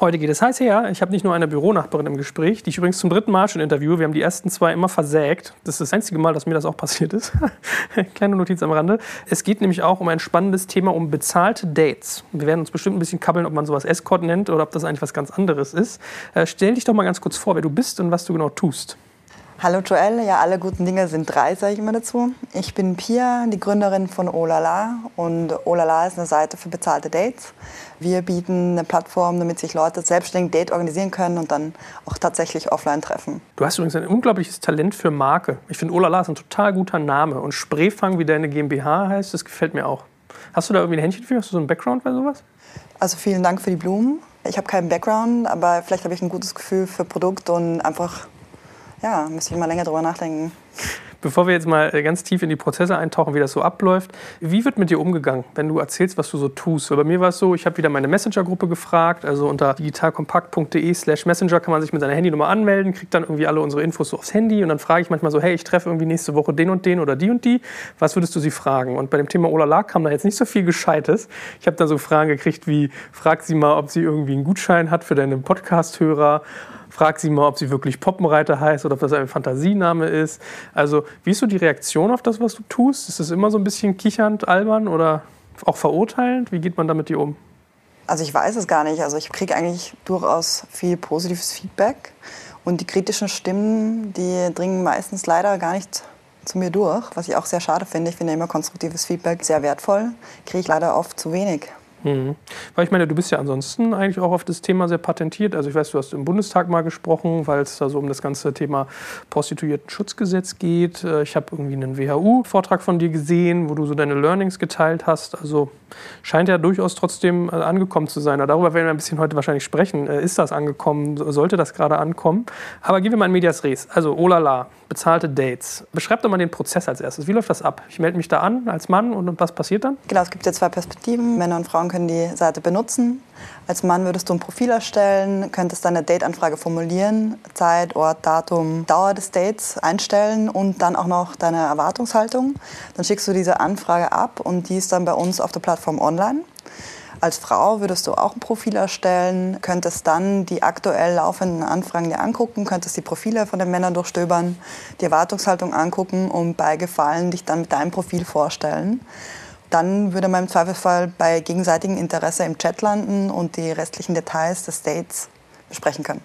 Heute geht es heiß her. Ich habe nicht nur eine Büronachbarin im Gespräch, die ich übrigens zum dritten Mal schon interviewe. Wir haben die ersten zwei immer versägt. Das ist das einzige Mal, dass mir das auch passiert ist. Kleine Notiz am Rande. Es geht nämlich auch um ein spannendes Thema, um bezahlte Dates. Wir werden uns bestimmt ein bisschen kabbeln, ob man sowas Escort nennt oder ob das eigentlich was ganz anderes ist. Äh, stell dich doch mal ganz kurz vor, wer du bist und was du genau tust. Hallo Joel, ja, alle guten Dinge sind drei, sage ich immer dazu. Ich bin Pia, die Gründerin von Olala und Olala ist eine Seite für bezahlte Dates. Wir bieten eine Plattform, damit sich Leute selbstständig Date organisieren können und dann auch tatsächlich offline treffen. Du hast übrigens ein unglaubliches Talent für Marke. Ich finde Olala ist ein total guter Name und Spreefang, wie deine GmbH heißt, das gefällt mir auch. Hast du da irgendwie ein Händchen für? Hast du so einen Background bei sowas? Also vielen Dank für die Blumen. Ich habe keinen Background, aber vielleicht habe ich ein gutes Gefühl für Produkt und einfach ja, müsste ich mal länger drüber nachdenken. Bevor wir jetzt mal äh, ganz tief in die Prozesse eintauchen, wie das so abläuft, wie wird mit dir umgegangen, wenn du erzählst, was du so tust? bei mir war es so, ich habe wieder meine Messenger-Gruppe gefragt, also unter digitalkompakt.de slash Messenger kann man sich mit seiner Handynummer anmelden, kriegt dann irgendwie alle unsere Infos so aufs Handy und dann frage ich manchmal so, hey, ich treffe irgendwie nächste Woche den und den oder die und die, was würdest du sie fragen? Und bei dem Thema Olala kam da jetzt nicht so viel Gescheites. Ich habe dann so Fragen gekriegt wie, frag sie mal, ob sie irgendwie einen Gutschein hat für deine Podcast-Hörer Frag sie mal, ob sie wirklich Poppenreiter heißt oder ob das ein Fantasiename ist. Also, wie ist so die Reaktion auf das, was du tust? Ist das immer so ein bisschen kichernd, albern oder auch verurteilend? Wie geht man damit dir um? Also ich weiß es gar nicht. Also ich kriege eigentlich durchaus viel positives Feedback. Und die kritischen Stimmen, die dringen meistens leider gar nicht zu mir durch, was ich auch sehr schade finde. Ich finde immer konstruktives Feedback sehr wertvoll. Kriege ich leider oft zu wenig. Mhm. Weil ich meine, du bist ja ansonsten eigentlich auch auf das Thema sehr patentiert. Also ich weiß, du hast im Bundestag mal gesprochen, weil es da so um das ganze Thema Prostituierten-Schutzgesetz geht. Äh, ich habe irgendwie einen WHU-Vortrag von dir gesehen, wo du so deine Learnings geteilt hast. Also scheint ja durchaus trotzdem äh, angekommen zu sein. Darüber werden wir ein bisschen heute wahrscheinlich sprechen. Äh, ist das angekommen? Sollte das gerade ankommen? Aber gehen wir mal in Medias Res. Also, oh la la, bezahlte Dates. Beschreib doch mal den Prozess als erstes. Wie läuft das ab? Ich melde mich da an als Mann und was passiert dann? Genau, es gibt ja zwei Perspektiven. Männer und Frauen können die Seite benutzen. Als Mann würdest du ein Profil erstellen, könntest deine Date-Anfrage formulieren, Zeit, Ort, Datum, Dauer des Dates einstellen und dann auch noch deine Erwartungshaltung. Dann schickst du diese Anfrage ab und die ist dann bei uns auf der Plattform online. Als Frau würdest du auch ein Profil erstellen, könntest dann die aktuell laufenden Anfragen dir angucken, könntest die Profile von den Männern durchstöbern, die Erwartungshaltung angucken und bei Gefallen dich dann mit deinem Profil vorstellen dann würde man im Zweifelsfall bei gegenseitigem Interesse im Chat landen und die restlichen Details des Dates besprechen können.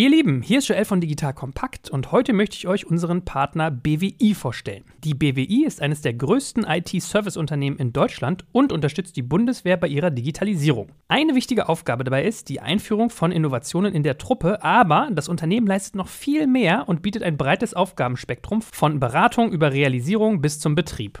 Ihr Lieben, hier ist Joel von Digital Kompakt und heute möchte ich euch unseren Partner BWI vorstellen. Die BWI ist eines der größten IT-Service-Unternehmen in Deutschland und unterstützt die Bundeswehr bei ihrer Digitalisierung. Eine wichtige Aufgabe dabei ist die Einführung von Innovationen in der Truppe, aber das Unternehmen leistet noch viel mehr und bietet ein breites Aufgabenspektrum von Beratung über Realisierung bis zum Betrieb.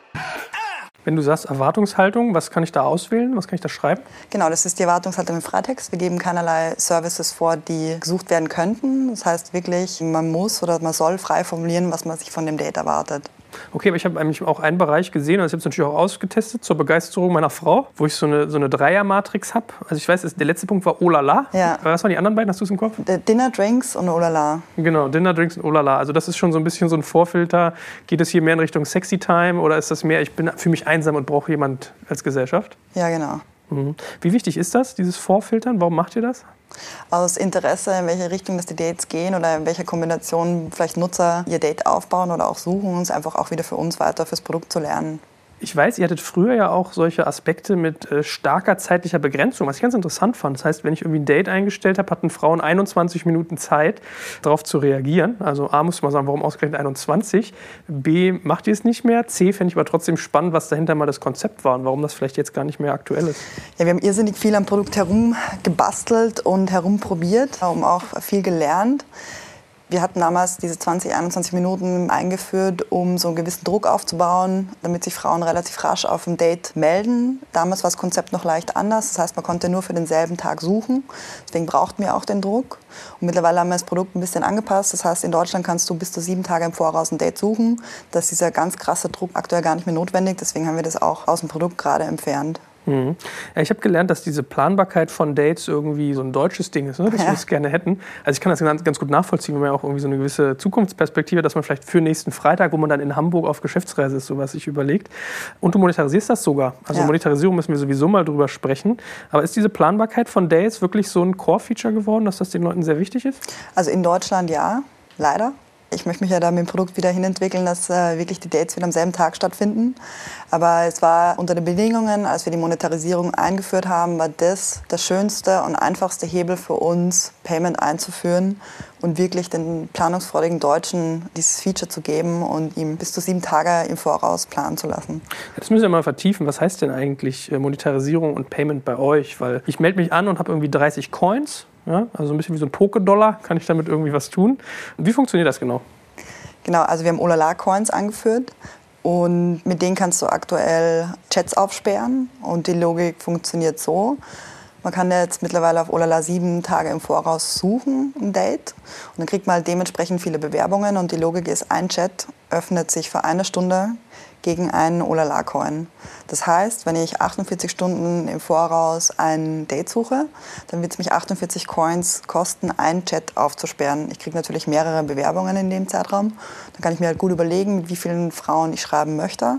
Wenn du sagst Erwartungshaltung, was kann ich da auswählen? Was kann ich da schreiben? Genau, das ist die Erwartungshaltung im Freitext. Wir geben keinerlei Services vor, die gesucht werden könnten. Das heißt wirklich, man muss oder man soll frei formulieren, was man sich von dem Date erwartet. Okay, aber ich habe eigentlich auch einen Bereich gesehen und das habe ich natürlich auch ausgetestet zur Begeisterung meiner Frau, wo ich so eine, so eine Dreier-Matrix habe. Also ich weiß, der letzte Punkt war Olala. Ja. Was waren die anderen beiden? Hast du es im Kopf? Dinner, Drinks und Olala. Genau, Dinner, Drinks und Olala. Also das ist schon so ein bisschen so ein Vorfilter. Geht es hier mehr in Richtung Sexy Time oder ist das mehr, ich bin für mich einsam und brauche jemand als Gesellschaft? Ja, genau. Mhm. Wie wichtig ist das, dieses Vorfiltern? Warum macht ihr das? Aus Interesse, in welche Richtung das die Dates gehen oder in welcher Kombination vielleicht Nutzer ihr Date aufbauen oder auch suchen, uns einfach auch wieder für uns weiter fürs Produkt zu lernen. Ich weiß, ihr hattet früher ja auch solche Aspekte mit äh, starker zeitlicher Begrenzung, was ich ganz interessant fand. Das heißt, wenn ich irgendwie ein Date eingestellt habe, hatten Frauen 21 Minuten Zeit, darauf zu reagieren. Also A, muss man sagen, warum ausgerechnet 21? B, macht ihr es nicht mehr? C, fände ich aber trotzdem spannend, was dahinter mal das Konzept war und warum das vielleicht jetzt gar nicht mehr aktuell ist. Ja, wir haben irrsinnig viel am Produkt herumgebastelt und herumprobiert, um auch viel gelernt. Wir hatten damals diese 20, 21 Minuten eingeführt, um so einen gewissen Druck aufzubauen, damit sich Frauen relativ rasch auf ein Date melden. Damals war das Konzept noch leicht anders. Das heißt, man konnte nur für denselben Tag suchen. Deswegen brauchten wir auch den Druck. Und mittlerweile haben wir das Produkt ein bisschen angepasst. Das heißt, in Deutschland kannst du bis zu sieben Tage im Voraus ein Date suchen. Das ist dieser ganz krasse Druck aktuell gar nicht mehr notwendig. Deswegen haben wir das auch aus dem Produkt gerade entfernt. Mhm. Ja, ich habe gelernt, dass diese Planbarkeit von Dates irgendwie so ein deutsches Ding ist, ne? dass ja. wir es gerne hätten. Also ich kann das ganz, ganz, gut nachvollziehen, wenn man ja auch irgendwie so eine gewisse Zukunftsperspektive, dass man vielleicht für nächsten Freitag, wo man dann in Hamburg auf Geschäftsreise ist, sowas sich überlegt. Und du monetarisierst das sogar. Also ja. Monetarisierung müssen wir sowieso mal drüber sprechen. Aber ist diese Planbarkeit von Dates wirklich so ein Core-Feature geworden, dass das den Leuten sehr wichtig ist? Also in Deutschland ja, leider. Ich möchte mich ja da mit dem Produkt wieder hinentwickeln, dass äh, wirklich die Dates wieder am selben Tag stattfinden. Aber es war unter den Bedingungen, als wir die Monetarisierung eingeführt haben, war das der schönste und einfachste Hebel für uns, Payment einzuführen und wirklich den planungsfreudigen Deutschen dieses Feature zu geben und ihm bis zu sieben Tage im Voraus planen zu lassen. Das müssen wir mal vertiefen. Was heißt denn eigentlich äh, Monetarisierung und Payment bei euch? Weil ich melde mich an und habe irgendwie 30 Coins ja? Also ein bisschen wie so ein Poké-Dollar, kann ich damit irgendwie was tun? Und wie funktioniert das genau? Genau, also wir haben Olala-Coins angeführt und mit denen kannst du aktuell Chats aufsperren und die Logik funktioniert so. Man kann jetzt mittlerweile auf Olala sieben Tage im Voraus suchen, ein Date. Und dann kriegt man halt dementsprechend viele Bewerbungen. Und die Logik ist, ein Chat öffnet sich für eine Stunde gegen einen Olala-Coin. Das heißt, wenn ich 48 Stunden im Voraus ein Date suche, dann wird es mich 48 Coins kosten, einen Chat aufzusperren. Ich kriege natürlich mehrere Bewerbungen in dem Zeitraum. Dann kann ich mir halt gut überlegen, mit wie vielen Frauen ich schreiben möchte.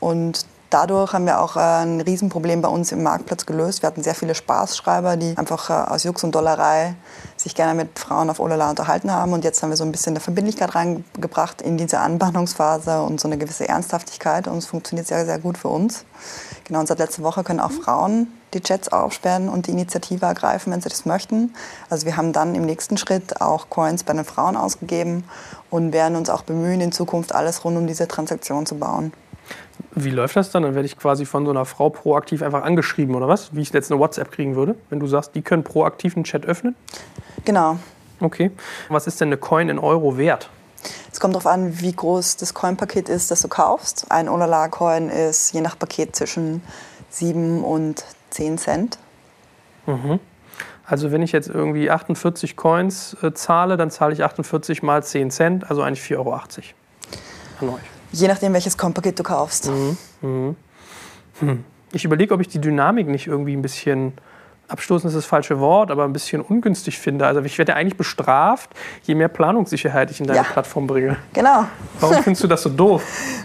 Und Dadurch haben wir auch äh, ein Riesenproblem bei uns im Marktplatz gelöst. Wir hatten sehr viele Spaßschreiber, die einfach äh, aus Jux und Dollerei sich gerne mit Frauen auf Olala unterhalten haben. Und jetzt haben wir so ein bisschen eine Verbindlichkeit reingebracht in diese Anbahnungsphase und so eine gewisse Ernsthaftigkeit. Und es funktioniert sehr, sehr gut für uns. Genau, und seit letzter Woche können auch Frauen die Chats aufsperren und die Initiative ergreifen, wenn sie das möchten. Also wir haben dann im nächsten Schritt auch Coins bei den Frauen ausgegeben und werden uns auch bemühen, in Zukunft alles rund um diese Transaktion zu bauen. Wie läuft das dann? Dann werde ich quasi von so einer Frau proaktiv einfach angeschrieben oder was? Wie ich jetzt eine WhatsApp kriegen würde, wenn du sagst, die können proaktiv einen Chat öffnen? Genau. Okay. Was ist denn eine Coin in Euro wert? Es kommt darauf an, wie groß das Coin-Paket ist, das du kaufst. Ein Olala-Coin ist je nach Paket zwischen 7 und 10 Cent. Mhm. Also wenn ich jetzt irgendwie 48 Coins äh, zahle, dann zahle ich 48 mal 10 Cent, also eigentlich 4,80 Euro an euch. Je nachdem, welches Kompaket du kaufst. Mhm. Mhm. Hm. Ich überlege, ob ich die Dynamik nicht irgendwie ein bisschen abstoßen ist das falsche Wort, aber ein bisschen ungünstig finde. Also ich werde eigentlich bestraft, je mehr Planungssicherheit ich in deine ja, Plattform bringe. Genau. Warum findest du das so doof?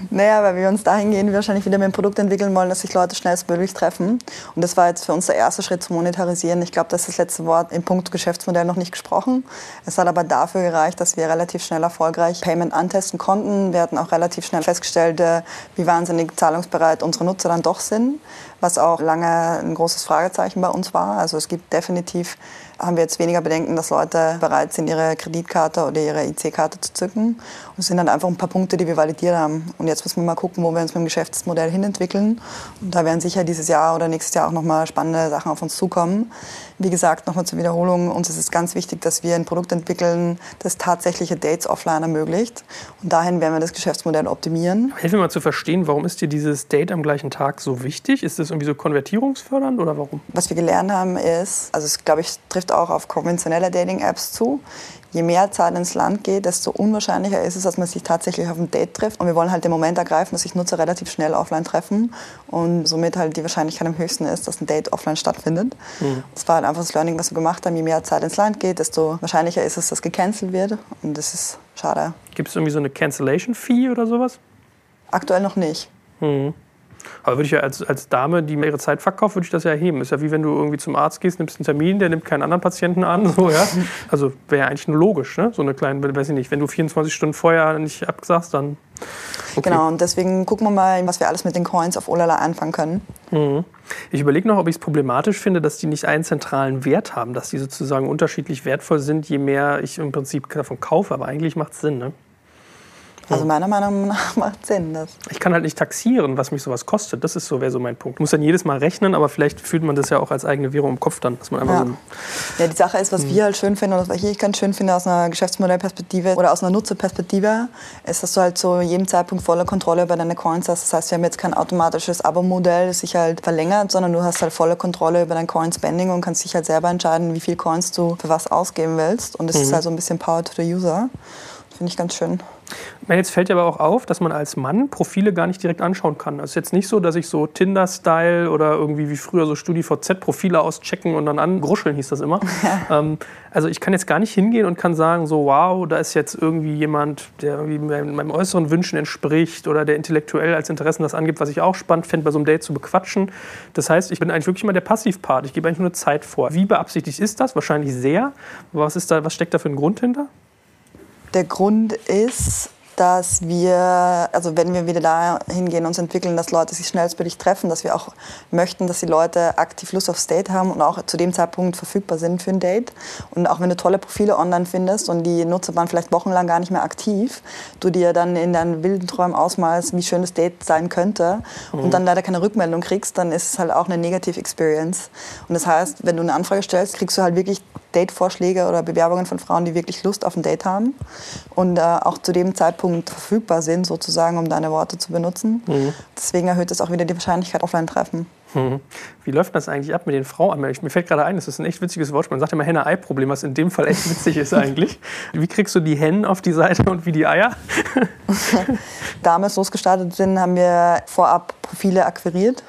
Naja, weil wir uns dahingehend wahrscheinlich wieder mit dem Produkt entwickeln wollen, dass sich Leute schnellstmöglich treffen. Und das war jetzt für uns der erste Schritt zu monetarisieren. Ich glaube, das ist das letzte Wort im Punkt Geschäftsmodell noch nicht gesprochen. Es hat aber dafür gereicht, dass wir relativ schnell erfolgreich Payment antesten konnten. Wir hatten auch relativ schnell festgestellt, äh, wie wahnsinnig zahlungsbereit unsere Nutzer dann doch sind was auch lange ein großes Fragezeichen bei uns war. Also es gibt definitiv, haben wir jetzt weniger Bedenken, dass Leute bereit sind, ihre Kreditkarte oder ihre IC-Karte zu zücken. Und es sind dann einfach ein paar Punkte, die wir validiert haben. Und jetzt müssen wir mal gucken, wo wir uns mit dem Geschäftsmodell hinentwickeln. Und da werden sicher dieses Jahr oder nächstes Jahr auch nochmal spannende Sachen auf uns zukommen. Wie gesagt, nochmal zur Wiederholung, uns ist es ganz wichtig, dass wir ein Produkt entwickeln, das tatsächliche Dates offline ermöglicht. Und dahin werden wir das Geschäftsmodell optimieren. Hilf mir mal zu verstehen, warum ist dir dieses Date am gleichen Tag so wichtig? Ist das irgendwie so konvertierungsfördernd oder warum? Was wir gelernt haben ist, also es glaube ich trifft auch auf konventionelle Dating-Apps zu je mehr Zeit ins Land geht, desto unwahrscheinlicher ist es, dass man sich tatsächlich auf ein Date trifft. Und wir wollen halt den Moment ergreifen, dass sich Nutzer relativ schnell offline treffen und somit halt die Wahrscheinlichkeit am höchsten ist, dass ein Date offline stattfindet. Mhm. Das war halt einfach das Learning, was wir gemacht haben. Je mehr Zeit ins Land geht, desto wahrscheinlicher ist es, dass gecancelt wird. Und das ist schade. Gibt es irgendwie so eine Cancellation-Fee oder sowas? Aktuell noch nicht. Mhm. Aber würde ich ja als, als Dame, die mir ihre Zeit verkauft, würde ich das ja erheben. Ist ja wie wenn du irgendwie zum Arzt gehst, nimmst einen Termin, der nimmt keinen anderen Patienten an. So, ja? Also wäre ja eigentlich nur logisch, ne? So eine kleine, weiß ich nicht, wenn du 24 Stunden vorher nicht absagst, dann. Okay. Genau, und deswegen gucken wir mal, was wir alles mit den Coins auf Olala anfangen können. Mhm. Ich überlege noch, ob ich es problematisch finde, dass die nicht einen zentralen Wert haben, dass die sozusagen unterschiedlich wertvoll sind, je mehr ich im Prinzip davon kaufe. Aber eigentlich macht es Sinn, ne? Also meiner Meinung nach macht Sinn. Das. Ich kann halt nicht taxieren, was mich sowas kostet. Das ist so, wäre so mein Punkt. Ich muss dann jedes Mal rechnen, aber vielleicht fühlt man das ja auch als eigene Währung im Kopf dann. Dass man einfach ja. So ja, die Sache ist, was hm. wir halt schön finden, oder was ich ganz schön finde aus einer Geschäftsmodellperspektive oder aus einer Nutzerperspektive, ist, dass du halt zu jedem Zeitpunkt volle Kontrolle über deine Coins hast. Das heißt, wir haben jetzt kein automatisches Abo-Modell, das sich halt verlängert, sondern du hast halt volle Kontrolle über dein Coin-Spending und kannst dich halt selber entscheiden, wie viel Coins du für was ausgeben willst. Und das mhm. ist halt so ein bisschen Power to the User. Finde ich ganz schön. Jetzt fällt ja aber auch auf, dass man als Mann Profile gar nicht direkt anschauen kann. Es ist jetzt nicht so, dass ich so Tinder-Style oder irgendwie wie früher so StudiVZ-Profile auschecken und dann angruscheln, hieß das immer. Ja. Ähm, also ich kann jetzt gar nicht hingehen und kann sagen, so wow, da ist jetzt irgendwie jemand, der irgendwie meinem äußeren Wünschen entspricht oder der intellektuell als Interessen das angibt, was ich auch spannend fände, bei so einem Date zu bequatschen. Das heißt, ich bin eigentlich wirklich immer der Passivpart. Ich gebe eigentlich nur eine Zeit vor. Wie beabsichtigt ist das? Wahrscheinlich sehr. Was, ist da, was steckt da für ein Grund hinter? Der Grund ist, dass wir, also wenn wir wieder dahin gehen, uns entwickeln, dass Leute sich schnellstmöglich treffen, dass wir auch möchten, dass die Leute aktiv Lust aufs Date haben und auch zu dem Zeitpunkt verfügbar sind für ein Date. Und auch wenn du tolle Profile online findest und die Nutzer waren vielleicht wochenlang gar nicht mehr aktiv, du dir dann in deinen wilden Träumen ausmalst, wie schön das Date sein könnte mhm. und dann leider keine Rückmeldung kriegst, dann ist es halt auch eine Negative Experience. Und das heißt, wenn du eine Anfrage stellst, kriegst du halt wirklich Date-Vorschläge oder Bewerbungen von Frauen, die wirklich Lust auf ein Date haben und äh, auch zu dem Zeitpunkt verfügbar sind, sozusagen, um deine Worte zu benutzen. Mhm. Deswegen erhöht es auch wieder die Wahrscheinlichkeit Offline-Treffen. Mhm. Wie läuft das eigentlich ab mit den Frauenanmeldungen? Mir fällt gerade ein, das ist ein echt witziges Wortspiel. Man sagt immer Henne-Ei-Problem, was in dem Fall echt witzig ist eigentlich. Wie kriegst du die Hennen auf die Seite und wie die Eier? Damals losgestartet sind, haben wir vorab Profile akquiriert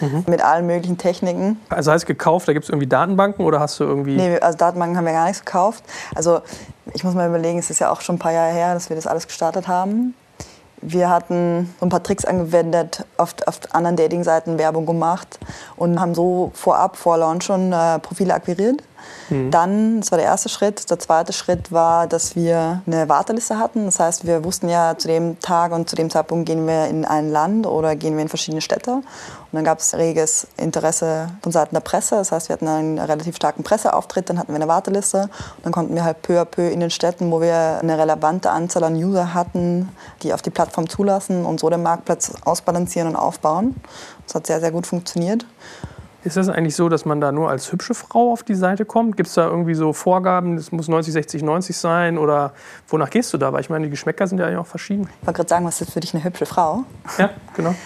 mhm. mit allen möglichen Techniken. Also heißt gekauft, da gibt es irgendwie Datenbanken oder hast du irgendwie... Nee, also Datenbanken haben wir gar nichts gekauft. Also ich muss mal überlegen, es ist ja auch schon ein paar Jahre her, dass wir das alles gestartet haben. Wir hatten so ein paar Tricks angewendet, auf, auf anderen Dating-Seiten Werbung gemacht und haben so vorab, vor Launch schon äh, Profile akquiriert. Mhm. Dann, das war der erste Schritt. Der zweite Schritt war, dass wir eine Warteliste hatten. Das heißt, wir wussten ja zu dem Tag und zu dem Zeitpunkt gehen wir in ein Land oder gehen wir in verschiedene Städte. Und dann gab es reges Interesse von Seiten der Presse. Das heißt, wir hatten einen relativ starken Presseauftritt, dann hatten wir eine Warteliste. Und dann konnten wir halt peu à peu in den Städten, wo wir eine relevante Anzahl an User hatten, die auf die Plattform zulassen und so den Marktplatz ausbalancieren und aufbauen. Das hat sehr, sehr gut funktioniert. Ist das eigentlich so, dass man da nur als hübsche Frau auf die Seite kommt? Gibt es da irgendwie so Vorgaben, es muss 90, 60, 90 sein? Oder wonach gehst du da? Weil ich meine, die Geschmäcker sind ja auch verschieden. Ich wollte gerade sagen, was ist für dich eine hübsche Frau? Ja, genau.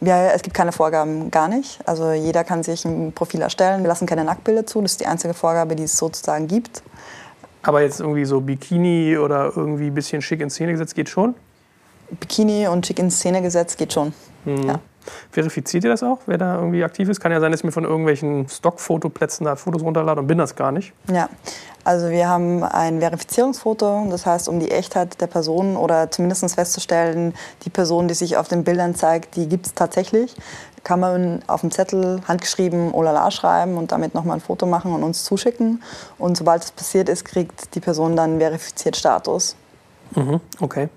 Ja, es gibt keine Vorgaben, gar nicht. Also jeder kann sich ein Profil erstellen. Wir lassen keine Nacktbilder zu. Das ist die einzige Vorgabe, die es sozusagen gibt. Aber jetzt irgendwie so Bikini oder irgendwie ein bisschen schick in Szene gesetzt geht schon? Bikini und schick in Szene gesetzt geht schon. Mhm. Ja. Verifiziert ihr das auch, wer da irgendwie aktiv ist? Kann ja sein, dass ich mir von irgendwelchen Stockfotoplätzen da Fotos runterlade und bin das gar nicht. Ja, also wir haben ein Verifizierungsfoto, das heißt, um die Echtheit der Person oder zumindest festzustellen, die Person, die sich auf den Bildern zeigt, die gibt es tatsächlich, kann man auf dem Zettel handgeschrieben Olala schreiben und damit nochmal ein Foto machen und uns zuschicken. Und sobald es passiert ist, kriegt die Person dann verifiziert Status. Mhm, okay.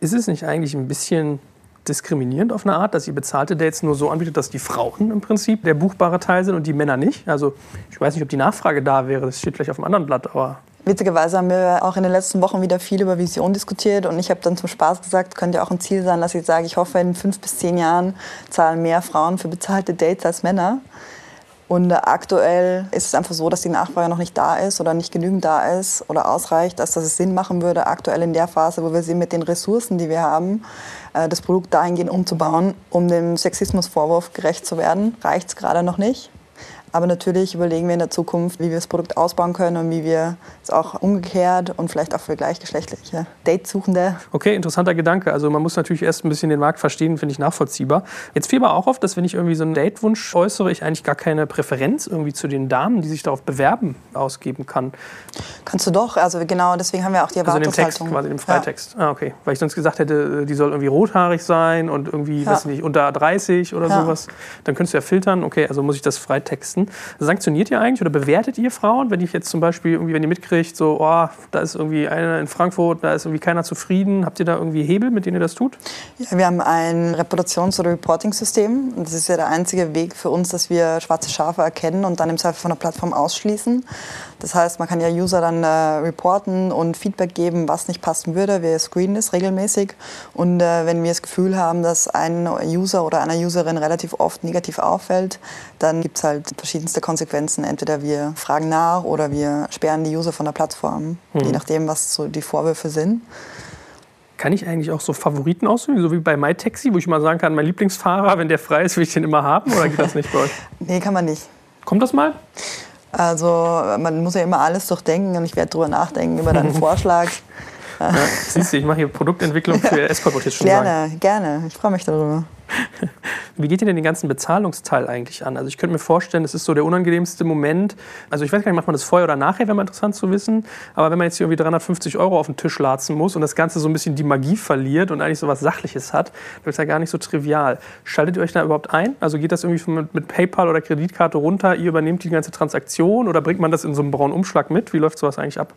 Ist es nicht eigentlich ein bisschen diskriminierend auf eine Art, dass ihr bezahlte Dates nur so anbietet, dass die Frauen im Prinzip der buchbare Teil sind und die Männer nicht? Also ich weiß nicht, ob die Nachfrage da wäre, das steht vielleicht auf einem anderen Blatt, aber... Witzigerweise haben wir auch in den letzten Wochen wieder viel über Vision diskutiert und ich habe dann zum Spaß gesagt, könnte auch ein Ziel sein, dass ich sage, ich hoffe, in fünf bis zehn Jahren zahlen mehr Frauen für bezahlte Dates als Männer. Und aktuell ist es einfach so, dass die Nachfrage noch nicht da ist oder nicht genügend da ist oder ausreicht, dass es Sinn machen würde, aktuell in der Phase, wo wir sind mit den Ressourcen, die wir haben, das Produkt dahingehend umzubauen, um dem Sexismusvorwurf gerecht zu werden. Reicht es gerade noch nicht. Aber natürlich überlegen wir in der Zukunft, wie wir das Produkt ausbauen können und wie wir es auch umgekehrt und vielleicht auch für gleichgeschlechtliche Datesuchende. Okay, interessanter Gedanke. Also man muss natürlich erst ein bisschen den Markt verstehen, finde ich nachvollziehbar. Jetzt fiel aber auch auf, dass wenn ich irgendwie so einen Datewunsch äußere, ich eigentlich gar keine Präferenz irgendwie zu den Damen, die sich darauf bewerben, ausgeben kann. Kannst du doch. Also genau, deswegen haben wir auch die Erwartungshaltung. Also in dem Text, quasi im Freitext. Ja. Ah, okay. Weil ich sonst gesagt hätte, die soll irgendwie rothaarig sein und irgendwie, ja. weiß nicht, unter 30 oder ja. sowas. Dann könntest du ja filtern. Okay, also muss ich das freitexten lassen. Sanktioniert ihr eigentlich oder bewertet ihr Frauen, wenn ich jetzt zum Beispiel irgendwie, wenn ihr mitkriegt, so, oh, da ist irgendwie einer in Frankfurt, da ist irgendwie keiner zufrieden. Habt ihr da irgendwie Hebel, mit denen ihr das tut? Ja, wir haben ein Reputations- oder Reporting-System. Das ist ja der einzige Weg für uns, dass wir schwarze Schafe erkennen und dann im Zweifel von der Plattform ausschließen. Das heißt, man kann ja User dann äh, reporten und Feedback geben, was nicht passen würde. Wir screenen das regelmäßig. Und äh, wenn wir das Gefühl haben, dass ein User oder einer Userin relativ oft negativ auffällt, dann gibt es halt verschiedenste Konsequenzen. Entweder wir fragen nach oder wir sperren die User von der Plattform, mhm. je nachdem, was so die Vorwürfe sind. Kann ich eigentlich auch so Favoriten aussuchen, so wie bei MyTaxi, wo ich mal sagen kann, mein Lieblingsfahrer, wenn der frei ist, will ich den immer haben? Oder geht das nicht bei euch? nee, kann man nicht. Kommt das mal? Also man muss ja immer alles durchdenken und ich werde drüber nachdenken über deinen Vorschlag. Ja, siehst du, ich mache hier Produktentwicklung für Escort, wollte ich schon gerne, sagen. Gerne, gerne. Ich freue mich darüber. Wie geht ihr denn den ganzen Bezahlungsteil eigentlich an? Also ich könnte mir vorstellen, das ist so der unangenehmste Moment. Also ich weiß gar nicht, macht man das vorher oder nachher, wäre mal interessant zu wissen. Aber wenn man jetzt hier irgendwie 350 Euro auf den Tisch latzen muss und das Ganze so ein bisschen die Magie verliert und eigentlich so was Sachliches hat, dann ist ja gar nicht so trivial. Schaltet ihr euch da überhaupt ein? Also geht das irgendwie mit, mit PayPal oder Kreditkarte runter? Ihr übernehmt die ganze Transaktion oder bringt man das in so einem braunen Umschlag mit? Wie läuft sowas eigentlich ab?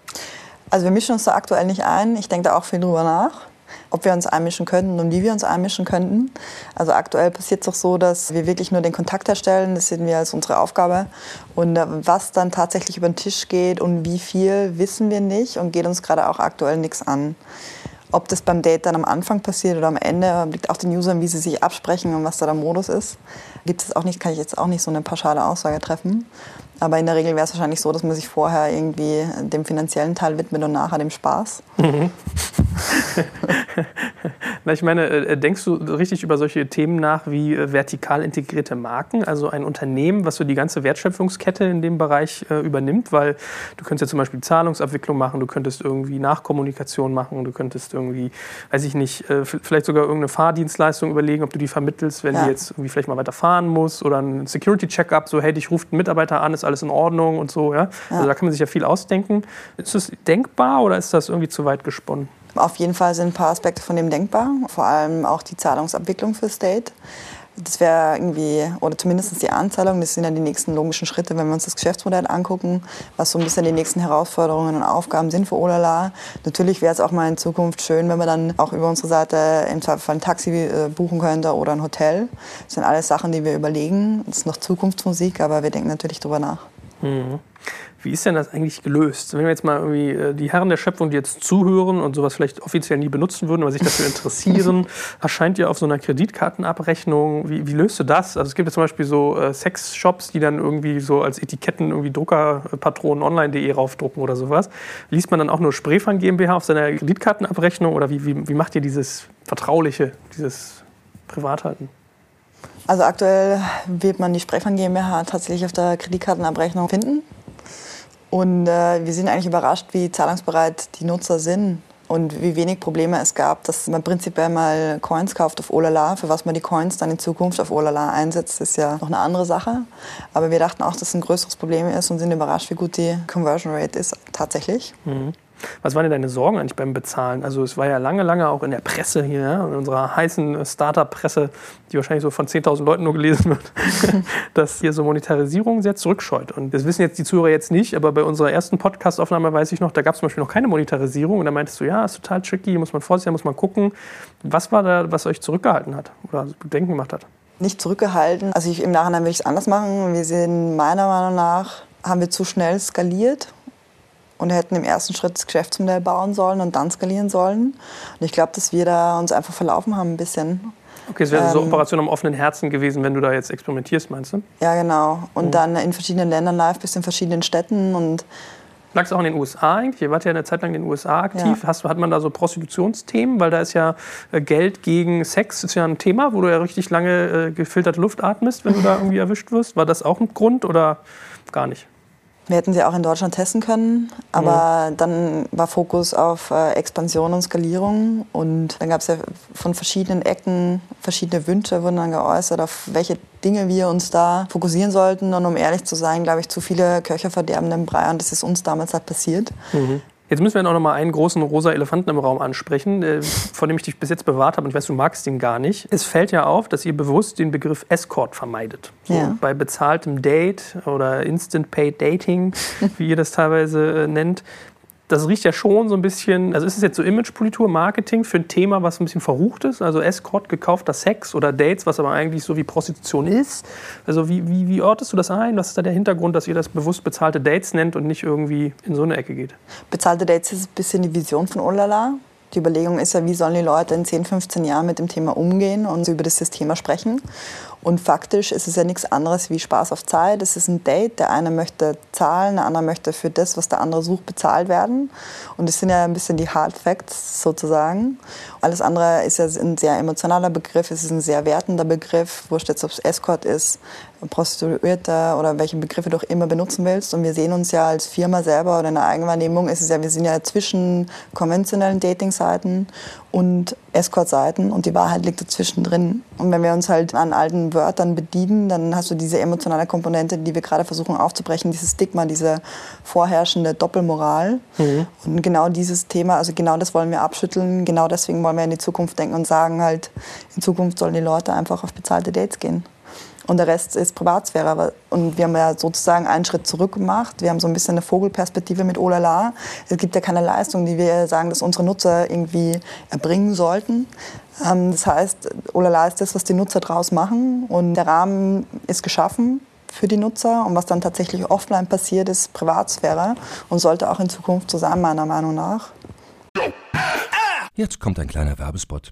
Also wir mischen uns da aktuell nicht ein. Ich denke da auch viel drüber nach ob wir uns einmischen könnten und wie wir uns einmischen könnten. Also aktuell passiert es doch so, dass wir wirklich nur den Kontakt herstellen. Das sehen wir als unsere Aufgabe. Und äh, was dann tatsächlich über den Tisch geht und wie viel, wissen wir nicht und geht uns gerade auch aktuell nichts an. Ob das beim Date dann am Anfang passiert oder am Ende, liegt auch den Usern, wie sie sich absprechen und was da der Modus ist. Gibt es auch nicht, kann ich jetzt auch nicht so eine pauschale Aussage treffen. Aber in der Regel wäre es wahrscheinlich so, dass man sich vorher irgendwie dem finanziellen Teil widmet und nachher dem Spaß. Mhm. Na, ich meine, äh, denkst du richtig über solche Themen nach wie äh, vertikal integrierte Marken? Also ein Unternehmen, was so die ganze Wertschöpfungskette in dem Bereich äh, übernimmt? Weil du könntest ja zum Beispiel Zahlungsabwicklung machen, du könntest irgendwie Nachkommunikation machen, du könntest irgendwie, weiß ich nicht, äh, vielleicht sogar irgendeine Fahrdienstleistung überlegen, ob du die vermittelst, wenn ja. die jetzt irgendwie vielleicht mal weiter fahren muss oder ein Security-Check-up, so hey, dich ruft ein Mitarbeiter an, ist alles in Ordnung und so. Ja? ja? Also da kann man sich ja viel ausdenken. Ist das denkbar oder ist das irgendwie zu weit gesponnen? Auf jeden Fall sind ein paar Aspekte von dem denkbar, vor allem auch die Zahlungsabwicklung für State. Das wäre irgendwie, oder zumindest die Anzahlung, das sind dann die nächsten logischen Schritte, wenn wir uns das Geschäftsmodell angucken, was so ein bisschen die nächsten Herausforderungen und Aufgaben sind für Olala. Natürlich wäre es auch mal in Zukunft schön, wenn man dann auch über unsere Seite im Zweifelsfall ein Taxi äh, buchen könnte oder ein Hotel. Das sind alles Sachen, die wir überlegen. Das ist noch Zukunftsmusik, aber wir denken natürlich drüber nach. Mhm. Wie ist denn das eigentlich gelöst? Wenn wir jetzt mal irgendwie äh, die Herren der Schöpfung, die jetzt zuhören und sowas vielleicht offiziell nie benutzen würden, aber sich dafür interessieren, erscheint ja auf so einer Kreditkartenabrechnung. Wie, wie löst du das? Also es gibt ja zum Beispiel so äh, Sexshops, die dann irgendwie so als Etiketten irgendwie Druckerpatronen online.de raufdrucken oder sowas. Liest man dann auch nur Spreefan GmbH auf seiner Kreditkartenabrechnung oder wie, wie, wie macht ihr dieses Vertrauliche, dieses Privathalten? Also aktuell wird man die Sprechfan GmbH tatsächlich auf der Kreditkartenabrechnung finden. Und äh, wir sind eigentlich überrascht, wie zahlungsbereit die Nutzer sind und wie wenig Probleme es gab, dass man prinzipiell mal Coins kauft auf Olala. Für was man die Coins dann in Zukunft auf Olala einsetzt, ist ja noch eine andere Sache. Aber wir dachten auch, dass es ein größeres Problem ist und sind überrascht, wie gut die Conversion Rate ist tatsächlich. Mhm. Was waren denn deine Sorgen eigentlich beim Bezahlen? Also es war ja lange, lange auch in der Presse hier, in unserer heißen Startup-Presse, die wahrscheinlich so von 10.000 Leuten nur gelesen wird, dass hier so Monetarisierung sehr zurückscheut. Und das wissen jetzt die Zuhörer jetzt nicht, aber bei unserer ersten Podcast-Aufnahme weiß ich noch, da gab es zum Beispiel noch keine Monetarisierung. Und da meintest du, ja, ist total tricky, muss man vorsichtig muss man gucken. Was war da, was euch zurückgehalten hat oder Bedenken gemacht hat? Nicht zurückgehalten. Also ich, im Nachhinein würde ich es anders machen. Wir sind meiner Meinung nach, haben wir zu schnell skaliert und hätten im ersten Schritt das Geschäftsmodell bauen sollen und dann skalieren sollen. Und ich glaube, dass wir da uns einfach verlaufen haben ein bisschen. Okay, es wäre ähm, so Operation am offenen Herzen gewesen, wenn du da jetzt experimentierst, meinst du? Ja, genau. Und mhm. dann in verschiedenen Ländern live bist, in verschiedenen Städten und Lag es auch in den USA eigentlich? Ihr wart ja eine Zeit lang in den USA aktiv. Ja. Hast, hat man da so Prostitutionsthemen? Weil da ist ja äh, Geld gegen Sex ist ja ein Thema, wo du ja richtig lange äh, gefilterte Luft atmest, wenn du da irgendwie erwischt wirst. War das auch ein Grund oder gar nicht? Wir hätten sie auch in Deutschland testen können, aber mhm. dann war Fokus auf äh, Expansion und Skalierung und dann gab es ja von verschiedenen Ecken verschiedene Wünsche, wurden dann geäußert, auf welche Dinge wir uns da fokussieren sollten und um ehrlich zu sein, glaube ich, zu viele Köcher verderben den Brei und das ist uns damals halt passiert. Mhm. Jetzt müssen wir noch mal einen großen rosa Elefanten im Raum ansprechen, äh, vor dem ich dich bis jetzt bewahrt habe und ich weiß, du magst ihn gar nicht. Es fällt ja auf, dass ihr bewusst den Begriff Escort vermeidet. So, ja. Bei bezahltem Date oder Instant Paid Dating, wie ihr das teilweise äh, nennt, das riecht ja schon so ein bisschen, also ist es jetzt so Imagepolitur, Marketing für ein Thema, was ein bisschen verrucht ist, also Escort, gekaufter Sex oder Dates, was aber eigentlich so wie Prostitution ist. Also wie, wie, wie ortest du das ein? Was ist da der Hintergrund, dass ihr das bewusst bezahlte Dates nennt und nicht irgendwie in so eine Ecke geht? Bezahlte Dates ist ein bisschen die Vision von Olala. Die Überlegung ist ja, wie sollen die Leute in 10, 15 Jahren mit dem Thema umgehen und über das Thema sprechen. Und faktisch ist es ja nichts anderes wie Spaß auf Zeit. Es ist ein Date. Der eine möchte zahlen, der andere möchte für das, was der andere sucht, bezahlt werden. Und das sind ja ein bisschen die Hard Facts sozusagen. Alles andere ist ja ein sehr emotionaler Begriff, es ist ein sehr wertender Begriff, wurscht jetzt, ob es Escort ist, Prostituierte oder welche Begriffe du auch immer benutzen willst. Und wir sehen uns ja als Firma selber oder in der Eigenwahrnehmung ist es ja, wir sind ja zwischen konventionellen Dating-Seiten und Escort-Seiten und die Wahrheit liegt dazwischen drin. Und wenn wir uns halt an alten Wörtern bedienen, dann hast du diese emotionale Komponente, die wir gerade versuchen aufzubrechen, dieses Stigma, diese vorherrschende Doppelmoral. Mhm. Und genau dieses Thema, also genau das wollen wir abschütteln, genau deswegen wollen wir in die Zukunft denken und sagen halt, in Zukunft sollen die Leute einfach auf bezahlte Dates gehen. Und der Rest ist Privatsphäre. Und wir haben ja sozusagen einen Schritt zurück gemacht. Wir haben so ein bisschen eine Vogelperspektive mit Olala. Es gibt ja keine Leistung, die wir sagen, dass unsere Nutzer irgendwie erbringen sollten. Ähm, das heißt, Olala ist das, was die Nutzer draus machen. Und der Rahmen ist geschaffen für die Nutzer. Und was dann tatsächlich offline passiert, ist Privatsphäre und sollte auch in Zukunft so sein, meiner Meinung nach. Jetzt kommt ein kleiner Werbespot.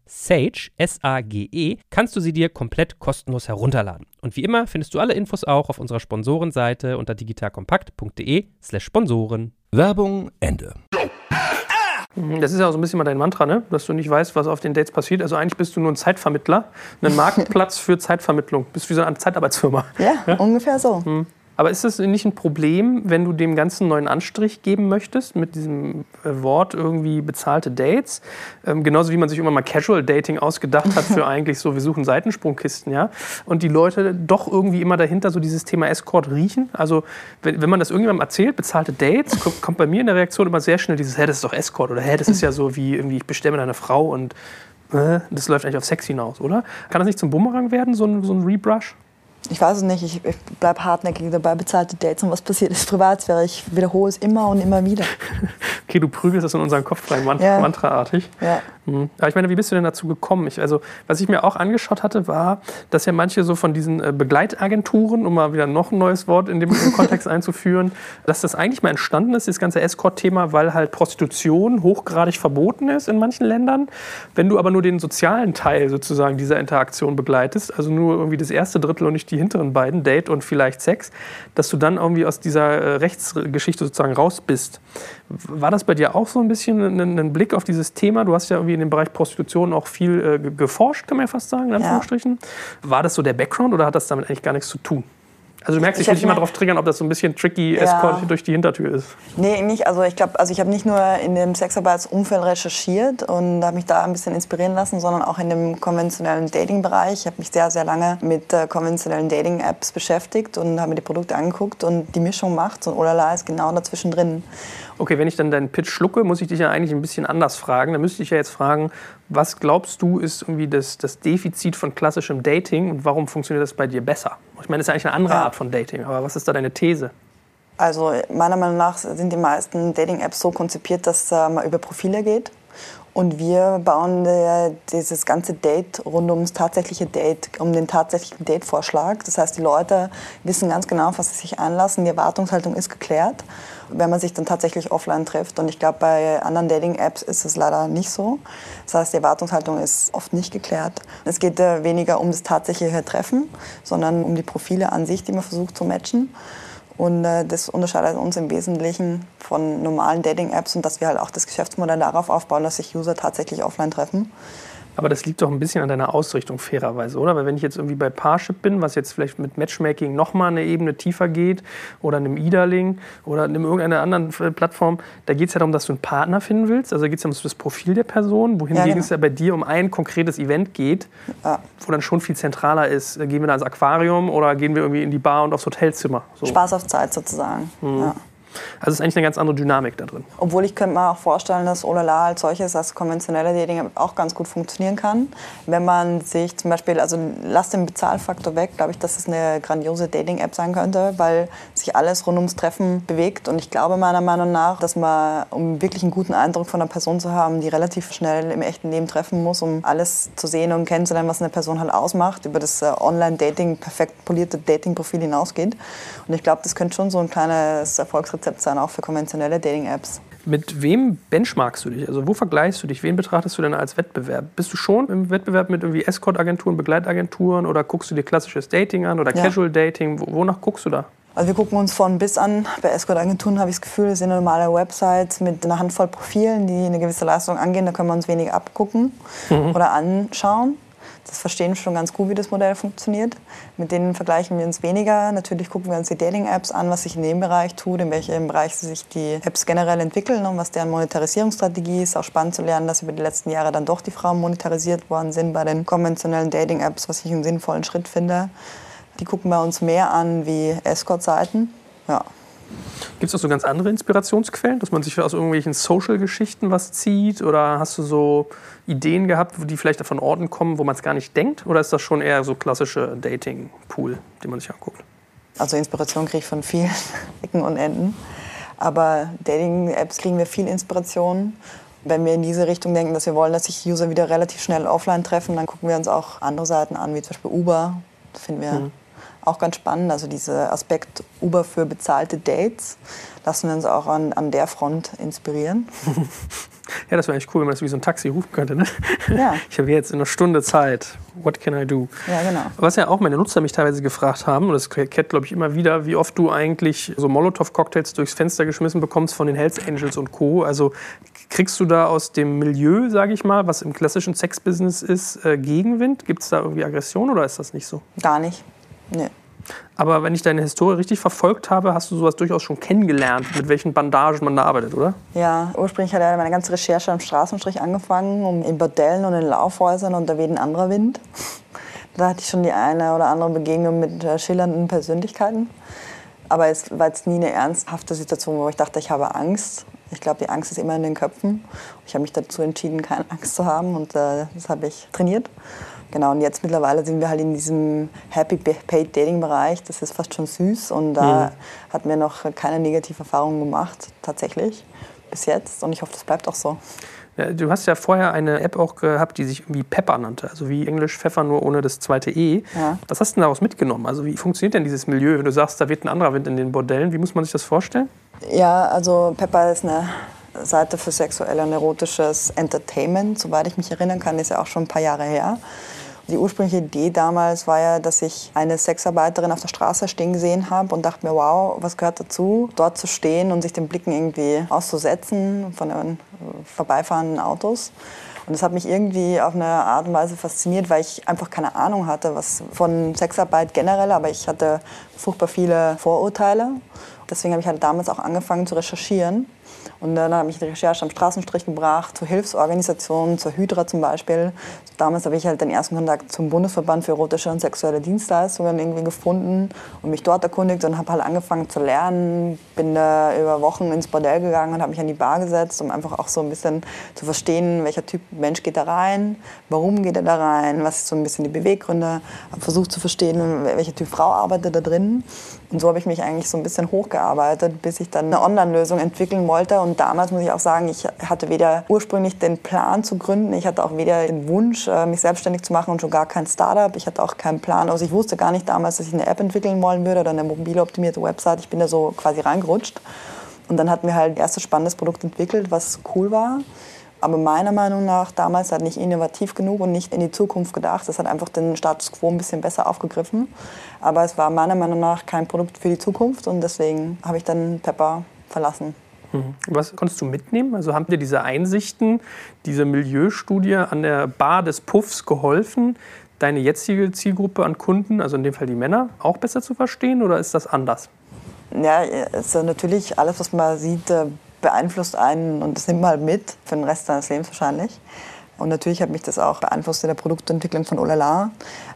Sage, S-A-G-E, kannst du sie dir komplett kostenlos herunterladen. Und wie immer findest du alle Infos auch auf unserer Sponsorenseite unter digitalkompakt.de slash Sponsoren. Werbung Ende. Das ist ja auch so ein bisschen mal dein Mantra, ne? dass du nicht weißt, was auf den Dates passiert. Also eigentlich bist du nur ein Zeitvermittler, ein Marktplatz für Zeitvermittlung. Bist wie so eine Zeitarbeitsfirma. Ja, ja? ungefähr so. Hm. Aber ist das nicht ein Problem, wenn du dem Ganzen einen neuen Anstrich geben möchtest, mit diesem äh, Wort irgendwie bezahlte Dates? Ähm, genauso wie man sich immer mal Casual Dating ausgedacht hat für eigentlich so, wir suchen Seitensprungkisten, ja? Und die Leute doch irgendwie immer dahinter so dieses Thema Escort riechen. Also, wenn, wenn man das irgendjemandem erzählt, bezahlte Dates, kommt, kommt bei mir in der Reaktion immer sehr schnell dieses, hä, das ist doch Escort oder hä, das ist ja so wie irgendwie, ich bestelle mir eine Frau und äh, das läuft eigentlich auf Sex hinaus, oder? Kann das nicht zum Bumerang werden, so ein, so ein Rebrush? Ich weiß es nicht, ich, ich bleibe hartnäckig dabei, bezahlte Dates und was passiert ist Privatsphäre. Ich wiederhole es immer und immer wieder. okay, du prügelst das in unseren Kopf rein, Mantra ja. mantraartig. Ja. Mhm. Aber ich meine, wie bist du denn dazu gekommen? Ich, also, was ich mir auch angeschaut hatte, war, dass ja manche so von diesen äh, Begleitagenturen, um mal wieder noch ein neues Wort in dem Kontext einzuführen, dass das eigentlich mal entstanden ist, das ganze Escort-Thema, weil halt Prostitution hochgradig verboten ist in manchen Ländern. Wenn du aber nur den sozialen Teil sozusagen dieser Interaktion begleitest, also nur irgendwie das erste Drittel und nicht die hinteren beiden, Date und vielleicht Sex, dass du dann irgendwie aus dieser äh, Rechtsgeschichte sozusagen raus bist. War das bei dir auch so ein bisschen ein, ein, Blick auf dieses Thema? Du hast ja irgendwie in dem Bereich Prostitution auch viel äh, geforscht, kann man ja fast sagen, in Anführungsstrichen. Ja. War das so der Background oder hat das damit eigentlich gar nichts zu tun? Also du merkst, ich, ich will dich immer darauf triggern, ob das so ein bisschen tricky ja. Escort durch die Hintertür ist. Nee, nicht. Also ich glaube, also ich habe nicht nur in dem Sexarbeitsumfeld recherchiert und habe mich da ein bisschen inspirieren lassen, sondern auch in dem konventionellen Dating-Bereich. Ich habe mich sehr, sehr lange mit äh, konventionellen Dating-Apps beschäftigt und habe mir die Produkte angeguckt und die Mischung macht und Olala ist genau dazwischen drin. Okay, wenn ich dann deinen Pitch schlucke, muss ich dich ja eigentlich ein bisschen anders fragen. Dann müsste ich ja jetzt fragen, was glaubst du ist irgendwie das, das Defizit von klassischem Dating und warum funktioniert das bei dir besser? Ich meine, das ist eigentlich eine andere ja. Art von Dating, aber was ist da deine These? Also meiner Meinung nach sind die meisten Dating-Apps so konzipiert, dass äh, man über Profile geht. Und wir bauen dieses ganze Date rund ums tatsächliche Date, um den tatsächlichen Date-Vorschlag. Das heißt, die Leute wissen ganz genau, auf was sie sich einlassen. Die Erwartungshaltung ist geklärt, wenn man sich dann tatsächlich offline trifft. Und ich glaube, bei anderen Dating-Apps ist es leider nicht so. Das heißt, die Erwartungshaltung ist oft nicht geklärt. Es geht weniger um das tatsächliche Treffen, sondern um die Profile an sich, die man versucht zu matchen. Und äh, das unterscheidet uns im Wesentlichen von normalen Dating-Apps und dass wir halt auch das Geschäftsmodell darauf aufbauen, dass sich User tatsächlich offline treffen. Aber das liegt doch ein bisschen an deiner Ausrichtung, fairerweise, oder? Weil wenn ich jetzt irgendwie bei Parship bin, was jetzt vielleicht mit Matchmaking nochmal eine Ebene tiefer geht, oder einem Iderling oder in irgendeiner anderen Plattform, da geht es ja darum, dass du einen Partner finden willst. Also da geht es ja um das Profil der Person, wohingegen ja, genau. es ja bei dir um ein konkretes Event geht, ja. wo dann schon viel zentraler ist. Gehen wir da ins Aquarium oder gehen wir irgendwie in die Bar und aufs Hotelzimmer? So. Spaß auf Zeit sozusagen. Mhm. Ja. Also ist eigentlich eine ganz andere Dynamik da drin. Obwohl ich könnte mir auch vorstellen, dass Olala als solches, das konventionelle Dating auch ganz gut funktionieren kann. Wenn man sich zum Beispiel, also lass den Bezahlfaktor weg, glaube ich, dass es eine grandiose Dating-App sein könnte, weil sich alles rund ums Treffen bewegt. Und ich glaube meiner Meinung nach, dass man, um wirklich einen guten Eindruck von einer Person zu haben, die relativ schnell im echten Leben treffen muss, um alles zu sehen und kennenzulernen, was eine Person halt ausmacht, über das äh, Online-Dating, perfekt polierte Dating-Profil hinausgeht. Und ich glaube, das könnte schon so ein kleines Erfolgsrezept Rezept sein, auch für konventionelle Dating-Apps. Mit wem benchmarkst du dich? Also wo vergleichst du dich? Wen betrachtest du denn als Wettbewerb? Bist du schon im Wettbewerb mit irgendwie Escort-Agenturen, Begleitagenturen oder guckst du dir klassisches Dating an oder ja. Casual Dating? Wonach guckst du da? Also wir gucken uns von bis an. Bei Escort-Agenturen habe ich das Gefühl, das sind normale Websites mit einer Handvoll Profilen, die eine gewisse Leistung angehen. Da können wir uns wenig abgucken mhm. oder anschauen das verstehen schon ganz gut, wie das Modell funktioniert. Mit denen vergleichen wir uns weniger. Natürlich gucken wir uns die Dating-Apps an, was sich in dem Bereich tut, in welchem Bereich sich die Apps generell entwickeln und was deren Monetarisierungsstrategie ist. Auch spannend zu lernen, dass über die letzten Jahre dann doch die Frauen monetarisiert worden sind bei den konventionellen Dating-Apps, was ich einen sinnvollen Schritt finde. Die gucken wir uns mehr an wie Escort-Seiten. Ja. Gibt es auch so ganz andere Inspirationsquellen, dass man sich aus irgendwelchen Social-Geschichten was zieht? Oder hast du so Ideen gehabt, die vielleicht von Orten kommen, wo man es gar nicht denkt? Oder ist das schon eher so klassische Dating-Pool, den man sich anguckt? Also Inspiration kriege ich von vielen Ecken und Enden. Aber Dating-Apps kriegen wir viel Inspiration. Wenn wir in diese Richtung denken, dass wir wollen, dass sich User wieder relativ schnell offline treffen, dann gucken wir uns auch andere Seiten an, wie zum Beispiel Uber. Das finden wir mhm auch ganz spannend. Also dieser Aspekt Uber für bezahlte Dates lassen wir uns auch an, an der Front inspirieren. Ja, das wäre eigentlich cool, wenn man das wie so ein Taxi rufen könnte. Ne? Ja. Ich habe jetzt in einer Stunde Zeit. What can I do? Ja, genau. Was ja auch meine Nutzer mich teilweise gefragt haben, und das kennt, glaube ich, immer wieder, wie oft du eigentlich so Molotow-Cocktails durchs Fenster geschmissen bekommst von den Hells Angels und Co. Also kriegst du da aus dem Milieu, sage ich mal, was im klassischen Sex-Business ist, äh, Gegenwind? Gibt es da irgendwie Aggression oder ist das nicht so? Gar nicht. Nee. Aber wenn ich deine Historie richtig verfolgt habe, hast du sowas durchaus schon kennengelernt, mit welchen Bandagen man da arbeitet, oder? Ja, ursprünglich hat meine ganze Recherche am Straßenstrich angefangen, um in Bordellen und in Laufhäusern und da weht ein anderer Wind. Da hatte ich schon die eine oder andere Begegnung mit äh, schillernden Persönlichkeiten. Aber es war jetzt nie eine ernsthafte Situation, wo ich dachte, ich habe Angst. Ich glaube, die Angst ist immer in den Köpfen. Ich habe mich dazu entschieden, keine Angst zu haben und äh, das habe ich trainiert. Genau, und jetzt mittlerweile sind wir halt in diesem Happy Paid Dating Bereich. Das ist fast schon süß und da mhm. hat mir noch keine negative Erfahrungen gemacht, tatsächlich, bis jetzt. Und ich hoffe, das bleibt auch so. Du hast ja vorher eine App auch gehabt, die sich irgendwie Pepper nannte, also wie Englisch Pfeffer nur ohne das zweite E. Ja. Was hast du denn daraus mitgenommen? Also wie funktioniert denn dieses Milieu? Wenn du sagst, da wird ein anderer Wind in den Bordellen, wie muss man sich das vorstellen? Ja, also Pepper ist eine Seite für sexuell und erotisches Entertainment. Soweit ich mich erinnern kann, ist ja auch schon ein paar Jahre her. Die ursprüngliche Idee damals war ja, dass ich eine Sexarbeiterin auf der Straße stehen gesehen habe und dachte mir, wow, was gehört dazu, dort zu stehen und sich den Blicken irgendwie auszusetzen von den vorbeifahrenden Autos. Und das hat mich irgendwie auf eine Art und Weise fasziniert, weil ich einfach keine Ahnung hatte, was von Sexarbeit generell, aber ich hatte furchtbar viele Vorurteile. Deswegen habe ich halt damals auch angefangen zu recherchieren und dann habe ich die Recherche am Straßenstrich gebracht, zu Hilfsorganisationen, zur Hydra zum Beispiel. Damals habe ich halt den ersten Kontakt zum Bundesverband für erotische und sexuelle Dienstleistungen irgendwie gefunden und mich dort erkundigt und habe halt angefangen zu lernen. Bin da über Wochen ins Bordell gegangen und habe mich an die Bar gesetzt, um einfach auch so ein bisschen zu verstehen, welcher Typ Mensch geht da rein, warum geht er da rein, was sind so ein bisschen die Beweggründe. Habe versucht zu verstehen, welcher Typ Frau arbeitet da drin. Und so habe ich mich eigentlich so ein bisschen hochgearbeitet, bis ich dann eine Online-Lösung entwickeln wollte. Und damals muss ich auch sagen, ich hatte weder ursprünglich den Plan zu gründen, ich hatte auch weder den Wunsch, äh, mich selbstständig zu machen und schon gar kein Startup. Ich hatte auch keinen Plan. Also ich wusste gar nicht damals, dass ich eine App entwickeln wollen würde oder eine mobile optimierte Website. Ich bin da so quasi reingerutscht. Und dann hatten wir halt ein erstes spannendes Produkt entwickelt, was cool war aber meiner Meinung nach damals halt nicht innovativ genug und nicht in die Zukunft gedacht. Das hat einfach den Status quo ein bisschen besser aufgegriffen. Aber es war meiner Meinung nach kein Produkt für die Zukunft und deswegen habe ich dann Pepper verlassen. Mhm. Was konntest du mitnehmen? Also haben dir diese Einsichten, diese Milieustudie an der Bar des Puffs geholfen, deine jetzige Zielgruppe an Kunden, also in dem Fall die Männer, auch besser zu verstehen oder ist das anders? Ja, ist natürlich alles, was man sieht, äh, beeinflusst einen und das nimmt man halt mit für den Rest seines Lebens wahrscheinlich. Und natürlich hat mich das auch beeinflusst in der Produktentwicklung von Olala.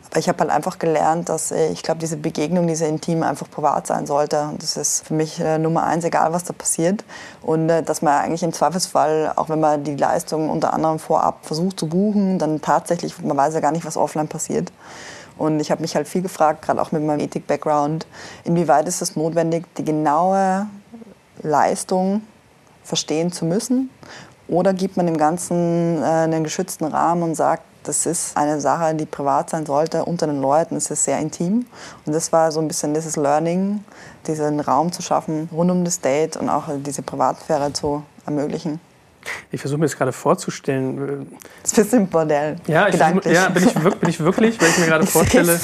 Aber ich habe halt einfach gelernt, dass ich glaube, diese Begegnung, diese Intim einfach privat sein sollte. Und das ist für mich äh, Nummer eins, egal was da passiert. Und äh, dass man eigentlich im Zweifelsfall, auch wenn man die Leistung unter anderem vorab versucht zu buchen, dann tatsächlich, man weiß ja gar nicht, was offline passiert. Und ich habe mich halt viel gefragt, gerade auch mit meinem Ethik-Background, inwieweit ist es notwendig, die genaue Leistung verstehen zu müssen? Oder gibt man dem Ganzen äh, einen geschützten Rahmen und sagt, das ist eine Sache, die privat sein sollte unter den Leuten, es ist sehr intim. Und das war so ein bisschen dieses Learning, diesen Raum zu schaffen rund um das Date und auch diese Privatsphäre zu ermöglichen. Ich versuche mir das gerade vorzustellen. Das bist du im Bordell. Ja, ich versuch, ja bin, ich, bin ich wirklich, weil ich mir gerade vorstelle,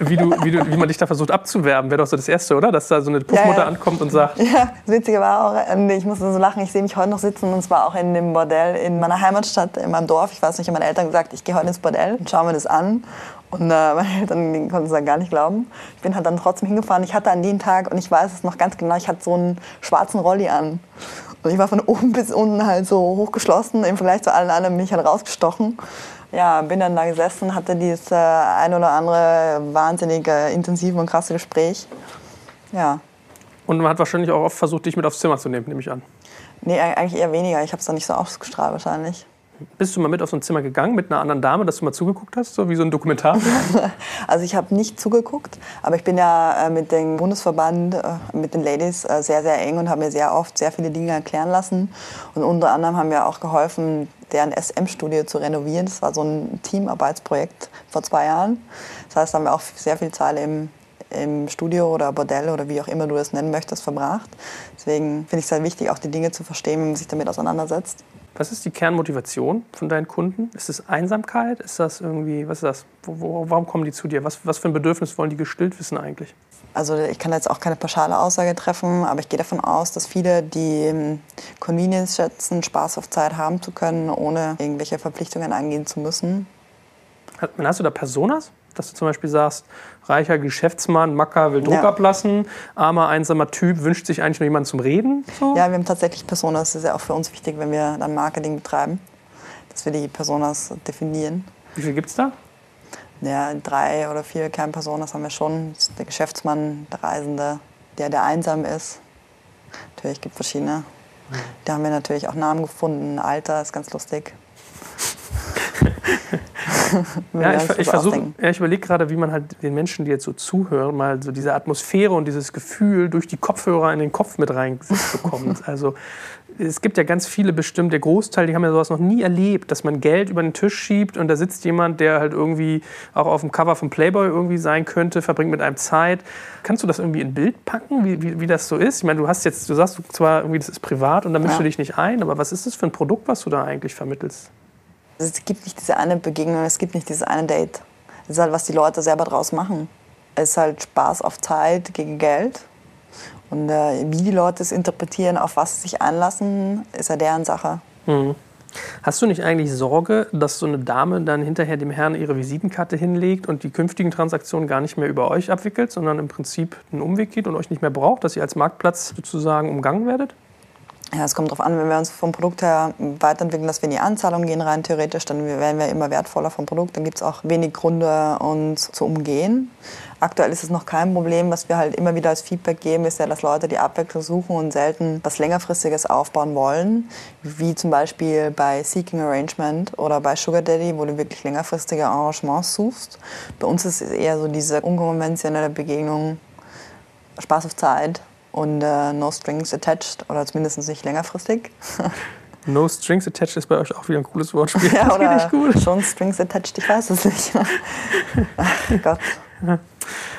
wie, du, wie, du, wie man dich da versucht abzuwerben. Wäre doch so das Erste, oder? Dass da so eine Puffmutter ja, ja. ankommt und sagt. Ja, das Witzige war auch, ähm, ich musste so lachen, ich sehe mich heute noch sitzen und zwar auch in dem Bordell in meiner Heimatstadt, in meinem Dorf. Ich weiß nicht, ich habe meinen Eltern gesagt, ich gehe heute ins Bordell und schaue mir das an. Und äh, meine Eltern konnten es dann gar nicht glauben. Ich bin halt dann trotzdem hingefahren. Ich hatte an dem Tag, und ich weiß es noch ganz genau, ich hatte so einen schwarzen Rolli an. Und ich war von oben bis unten halt so hochgeschlossen, im Vergleich zu allen anderen bin ich halt rausgestochen. Ja, bin dann da gesessen, hatte dieses äh, ein oder andere wahnsinnig äh, intensive und krasse Gespräch. Ja. Und man hat wahrscheinlich auch oft versucht, dich mit aufs Zimmer zu nehmen, nehme ich an. Nee, eigentlich eher weniger. Ich habe es dann nicht so ausgestrahlt wahrscheinlich. Bist du mal mit auf so ein Zimmer gegangen mit einer anderen Dame, dass du mal zugeguckt hast, so wie so ein Dokumentar? also ich habe nicht zugeguckt, aber ich bin ja äh, mit dem Bundesverband, äh, mit den Ladies äh, sehr, sehr eng und habe mir sehr oft sehr viele Dinge erklären lassen. Und unter anderem haben wir auch geholfen, deren SM-Studie zu renovieren. Das war so ein Teamarbeitsprojekt vor zwei Jahren. Das heißt, da haben wir auch sehr viel Zeit im, im Studio oder Bordell oder wie auch immer du das nennen möchtest, verbracht. Deswegen finde ich es sehr wichtig, auch die Dinge zu verstehen, wenn man sich damit auseinandersetzt. Was ist die Kernmotivation von deinen Kunden? Ist es Einsamkeit? Ist das irgendwie, was ist das? Wo, wo, warum kommen die zu dir? Was, was für ein Bedürfnis wollen die gestillt wissen eigentlich? Also ich kann jetzt auch keine pauschale Aussage treffen, aber ich gehe davon aus, dass viele die ähm, Convenience schätzen, Spaß auf Zeit haben zu können, ohne irgendwelche Verpflichtungen eingehen zu müssen. Hast du da Personas? Dass du zum Beispiel sagst, reicher Geschäftsmann, Macker will Druck ja. ablassen, armer, einsamer Typ wünscht sich eigentlich nur jemanden zum Reden? So? Ja, wir haben tatsächlich Personas. Das ist ja auch für uns wichtig, wenn wir dann Marketing betreiben, dass wir die Personas definieren. Wie viel gibt es da? Ja, drei oder vier Kernpersonen haben wir schon. Der Geschäftsmann, der Reisende, der, der einsam ist. Natürlich gibt es verschiedene. Da haben wir natürlich auch Namen gefunden. Alter ist ganz lustig. ja, ich, ich, ja, ich überlege gerade, wie man halt den Menschen, die jetzt so zuhören, mal so diese Atmosphäre und dieses Gefühl durch die Kopfhörer in den Kopf mit reinbekommt. also es gibt ja ganz viele bestimmt, der Großteil, die haben ja sowas noch nie erlebt, dass man Geld über den Tisch schiebt und da sitzt jemand, der halt irgendwie auch auf dem Cover von Playboy irgendwie sein könnte, verbringt mit einem Zeit. Kannst du das irgendwie in Bild packen, wie, wie, wie das so ist? Ich meine, du hast jetzt, du sagst zwar irgendwie, das ist privat und da mischst ja. du dich nicht ein, aber was ist das für ein Produkt, was du da eigentlich vermittelst? Es gibt nicht diese eine Begegnung, es gibt nicht dieses eine Date. Das ist halt, was die Leute selber draus machen. Es ist halt Spaß auf Zeit gegen Geld. Und äh, wie die Leute es interpretieren, auf was sie sich einlassen, ist ja deren Sache. Mhm. Hast du nicht eigentlich Sorge, dass so eine Dame dann hinterher dem Herrn ihre Visitenkarte hinlegt und die künftigen Transaktionen gar nicht mehr über euch abwickelt, sondern im Prinzip einen Umweg geht und euch nicht mehr braucht, dass ihr als Marktplatz sozusagen umgangen werdet? Ja, es kommt darauf an, wenn wir uns vom Produkt her weiterentwickeln, dass wir in die Anzahlung gehen, rein theoretisch, dann werden wir immer wertvoller vom Produkt. Dann gibt es auch wenig Gründe, uns zu umgehen. Aktuell ist es noch kein Problem. Was wir halt immer wieder als Feedback geben, ist ja, dass Leute die Abwechslung suchen und selten was längerfristiges aufbauen wollen. Wie zum Beispiel bei Seeking Arrangement oder bei Sugar Daddy, wo du wirklich längerfristige Arrangements suchst. Bei uns ist es eher so diese unkonventionelle Begegnung, Spaß auf Zeit und äh, No Strings Attached oder zumindest nicht längerfristig. No Strings Attached ist bei euch auch wieder ein cooles Wortspiel. Ja, oder cool. schon Strings Attached, ich weiß es nicht. Ach Gott.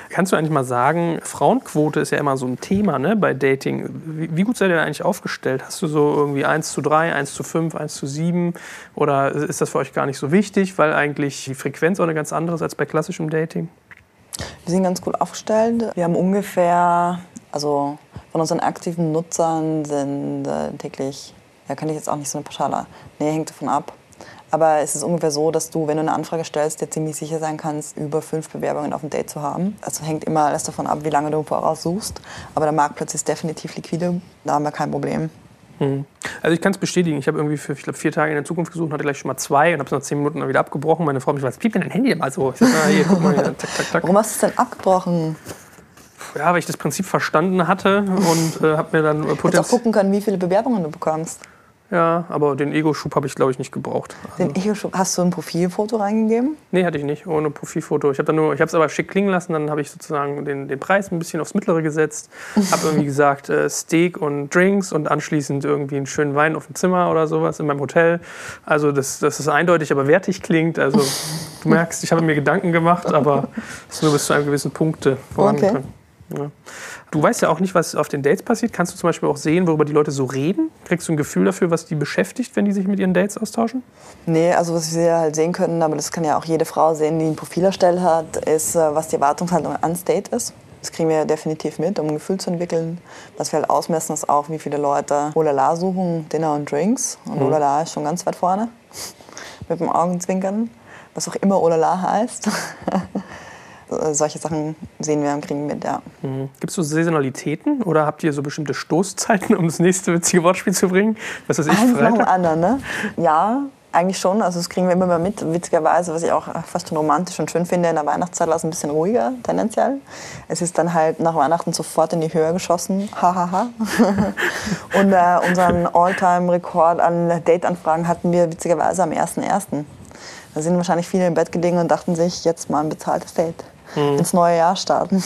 Kannst du eigentlich mal sagen, Frauenquote ist ja immer so ein Thema ne, bei Dating. Wie, wie, gut seid ihr eigentlich aufgestellt? Hast du so irgendwie 1 zu 3, 1 zu 5, 1 zu 7? Oder ist das für euch gar nicht so wichtig, weil eigentlich die Frequenz auch eine ganz andere ist als bei klassischem Dating? Wir sind ganz gut aufgestellt. Wir haben ungefähr also von unseren aktiven Nutzern sind äh, täglich, ja, kann ich jetzt auch nicht so eine pauschale, nee, hängt davon ab. Aber es ist ungefähr so, dass du, wenn du eine Anfrage stellst, dir ziemlich sicher sein kannst, über fünf Bewerbungen auf ein Date zu haben. Also hängt immer alles davon ab, wie lange du voraus suchst. Aber der Marktplatz ist definitiv liquide, da haben wir kein Problem. Hm. Also ich kann es bestätigen. Ich habe irgendwie für ich glaub, vier Tage in der Zukunft gesucht, hatte gleich schon mal zwei und habe es nach zehn Minuten wieder abgebrochen. Meine Frau hat mich gefragt, piept denn dein Handy mal so? Ich sag, na, hier, guck mal, hier, tak, tak, tak. Warum hast du es denn abgebrochen? Ja, weil ich das Prinzip verstanden hatte und äh, habe mir dann äh, potenziell. auch gucken können, wie viele Bewerbungen du bekommst. Ja, aber den Ego-Schub habe ich, glaube ich, nicht gebraucht. Den also. Ego-Schub, hast du ein Profilfoto reingegeben? Nee, hatte ich nicht, ohne Profilfoto. Ich habe es aber schick klingen lassen, dann habe ich sozusagen den, den Preis ein bisschen aufs Mittlere gesetzt, habe irgendwie gesagt äh, Steak und Drinks und anschließend irgendwie einen schönen Wein auf dem Zimmer oder sowas in meinem Hotel. Also, das, das ist eindeutig, aber wertig klingt. Also, du merkst, ich habe mir Gedanken gemacht, aber es ist nur bis zu einem gewissen Punkt vorangegangen. Okay. Ja. Du weißt ja auch nicht, was auf den Dates passiert. Kannst du zum Beispiel auch sehen, worüber die Leute so reden? Kriegst du ein Gefühl dafür, was die beschäftigt, wenn die sich mit ihren Dates austauschen? Nee, also was wir halt sehen können, aber das kann ja auch jede Frau sehen, die ein Profil erstellt hat, ist, äh, was die Erwartungshaltung ans Date ist. Das kriegen wir definitiv mit, um ein Gefühl zu entwickeln. Was wir halt ausmessen, ist auch, wie viele Leute Olala suchen, Dinner und Drinks. Und mhm. Olala ist schon ganz weit vorne, mit dem Augenzwinkern, was auch immer Olala heißt. Äh, solche Sachen sehen wir und kriegen mit, ja. Mhm. Gibt es so Saisonalitäten oder habt ihr so bestimmte Stoßzeiten, um das nächste witzige Wortspiel zu bringen? Was weiß ich, Eins Freitag? nach dem anderen, ne? Ja, eigentlich schon. Also das kriegen wir immer mal mit. Witzigerweise, was ich auch fast schon romantisch und schön finde, in der Weihnachtszeit war es ein bisschen ruhiger, tendenziell. Es ist dann halt nach Weihnachten sofort in die Höhe geschossen. Hahaha. und äh, unseren All-Time-Rekord an Date-Anfragen hatten wir witzigerweise am 1.1. Da sind wahrscheinlich viele im Bett gelegen und dachten sich, jetzt mal ein bezahltes Date mhm. ins neue Jahr starten.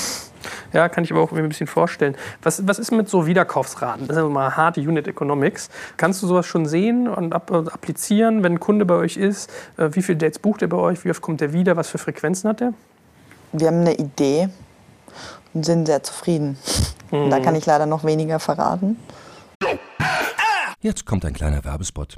Ja, kann ich aber auch mir ein bisschen vorstellen. Was, was ist mit so Wiederkaufsraten? Das sind mal harte Unit Economics. Kannst du sowas schon sehen und äh, applizieren, wenn ein Kunde bei euch ist? Äh, wie viele Dates bucht er bei euch? Wie oft kommt er wieder? Was für Frequenzen hat er? Wir haben eine Idee und sind sehr zufrieden. Mhm. Da kann ich leider noch weniger verraten. Jetzt kommt ein kleiner Werbespot.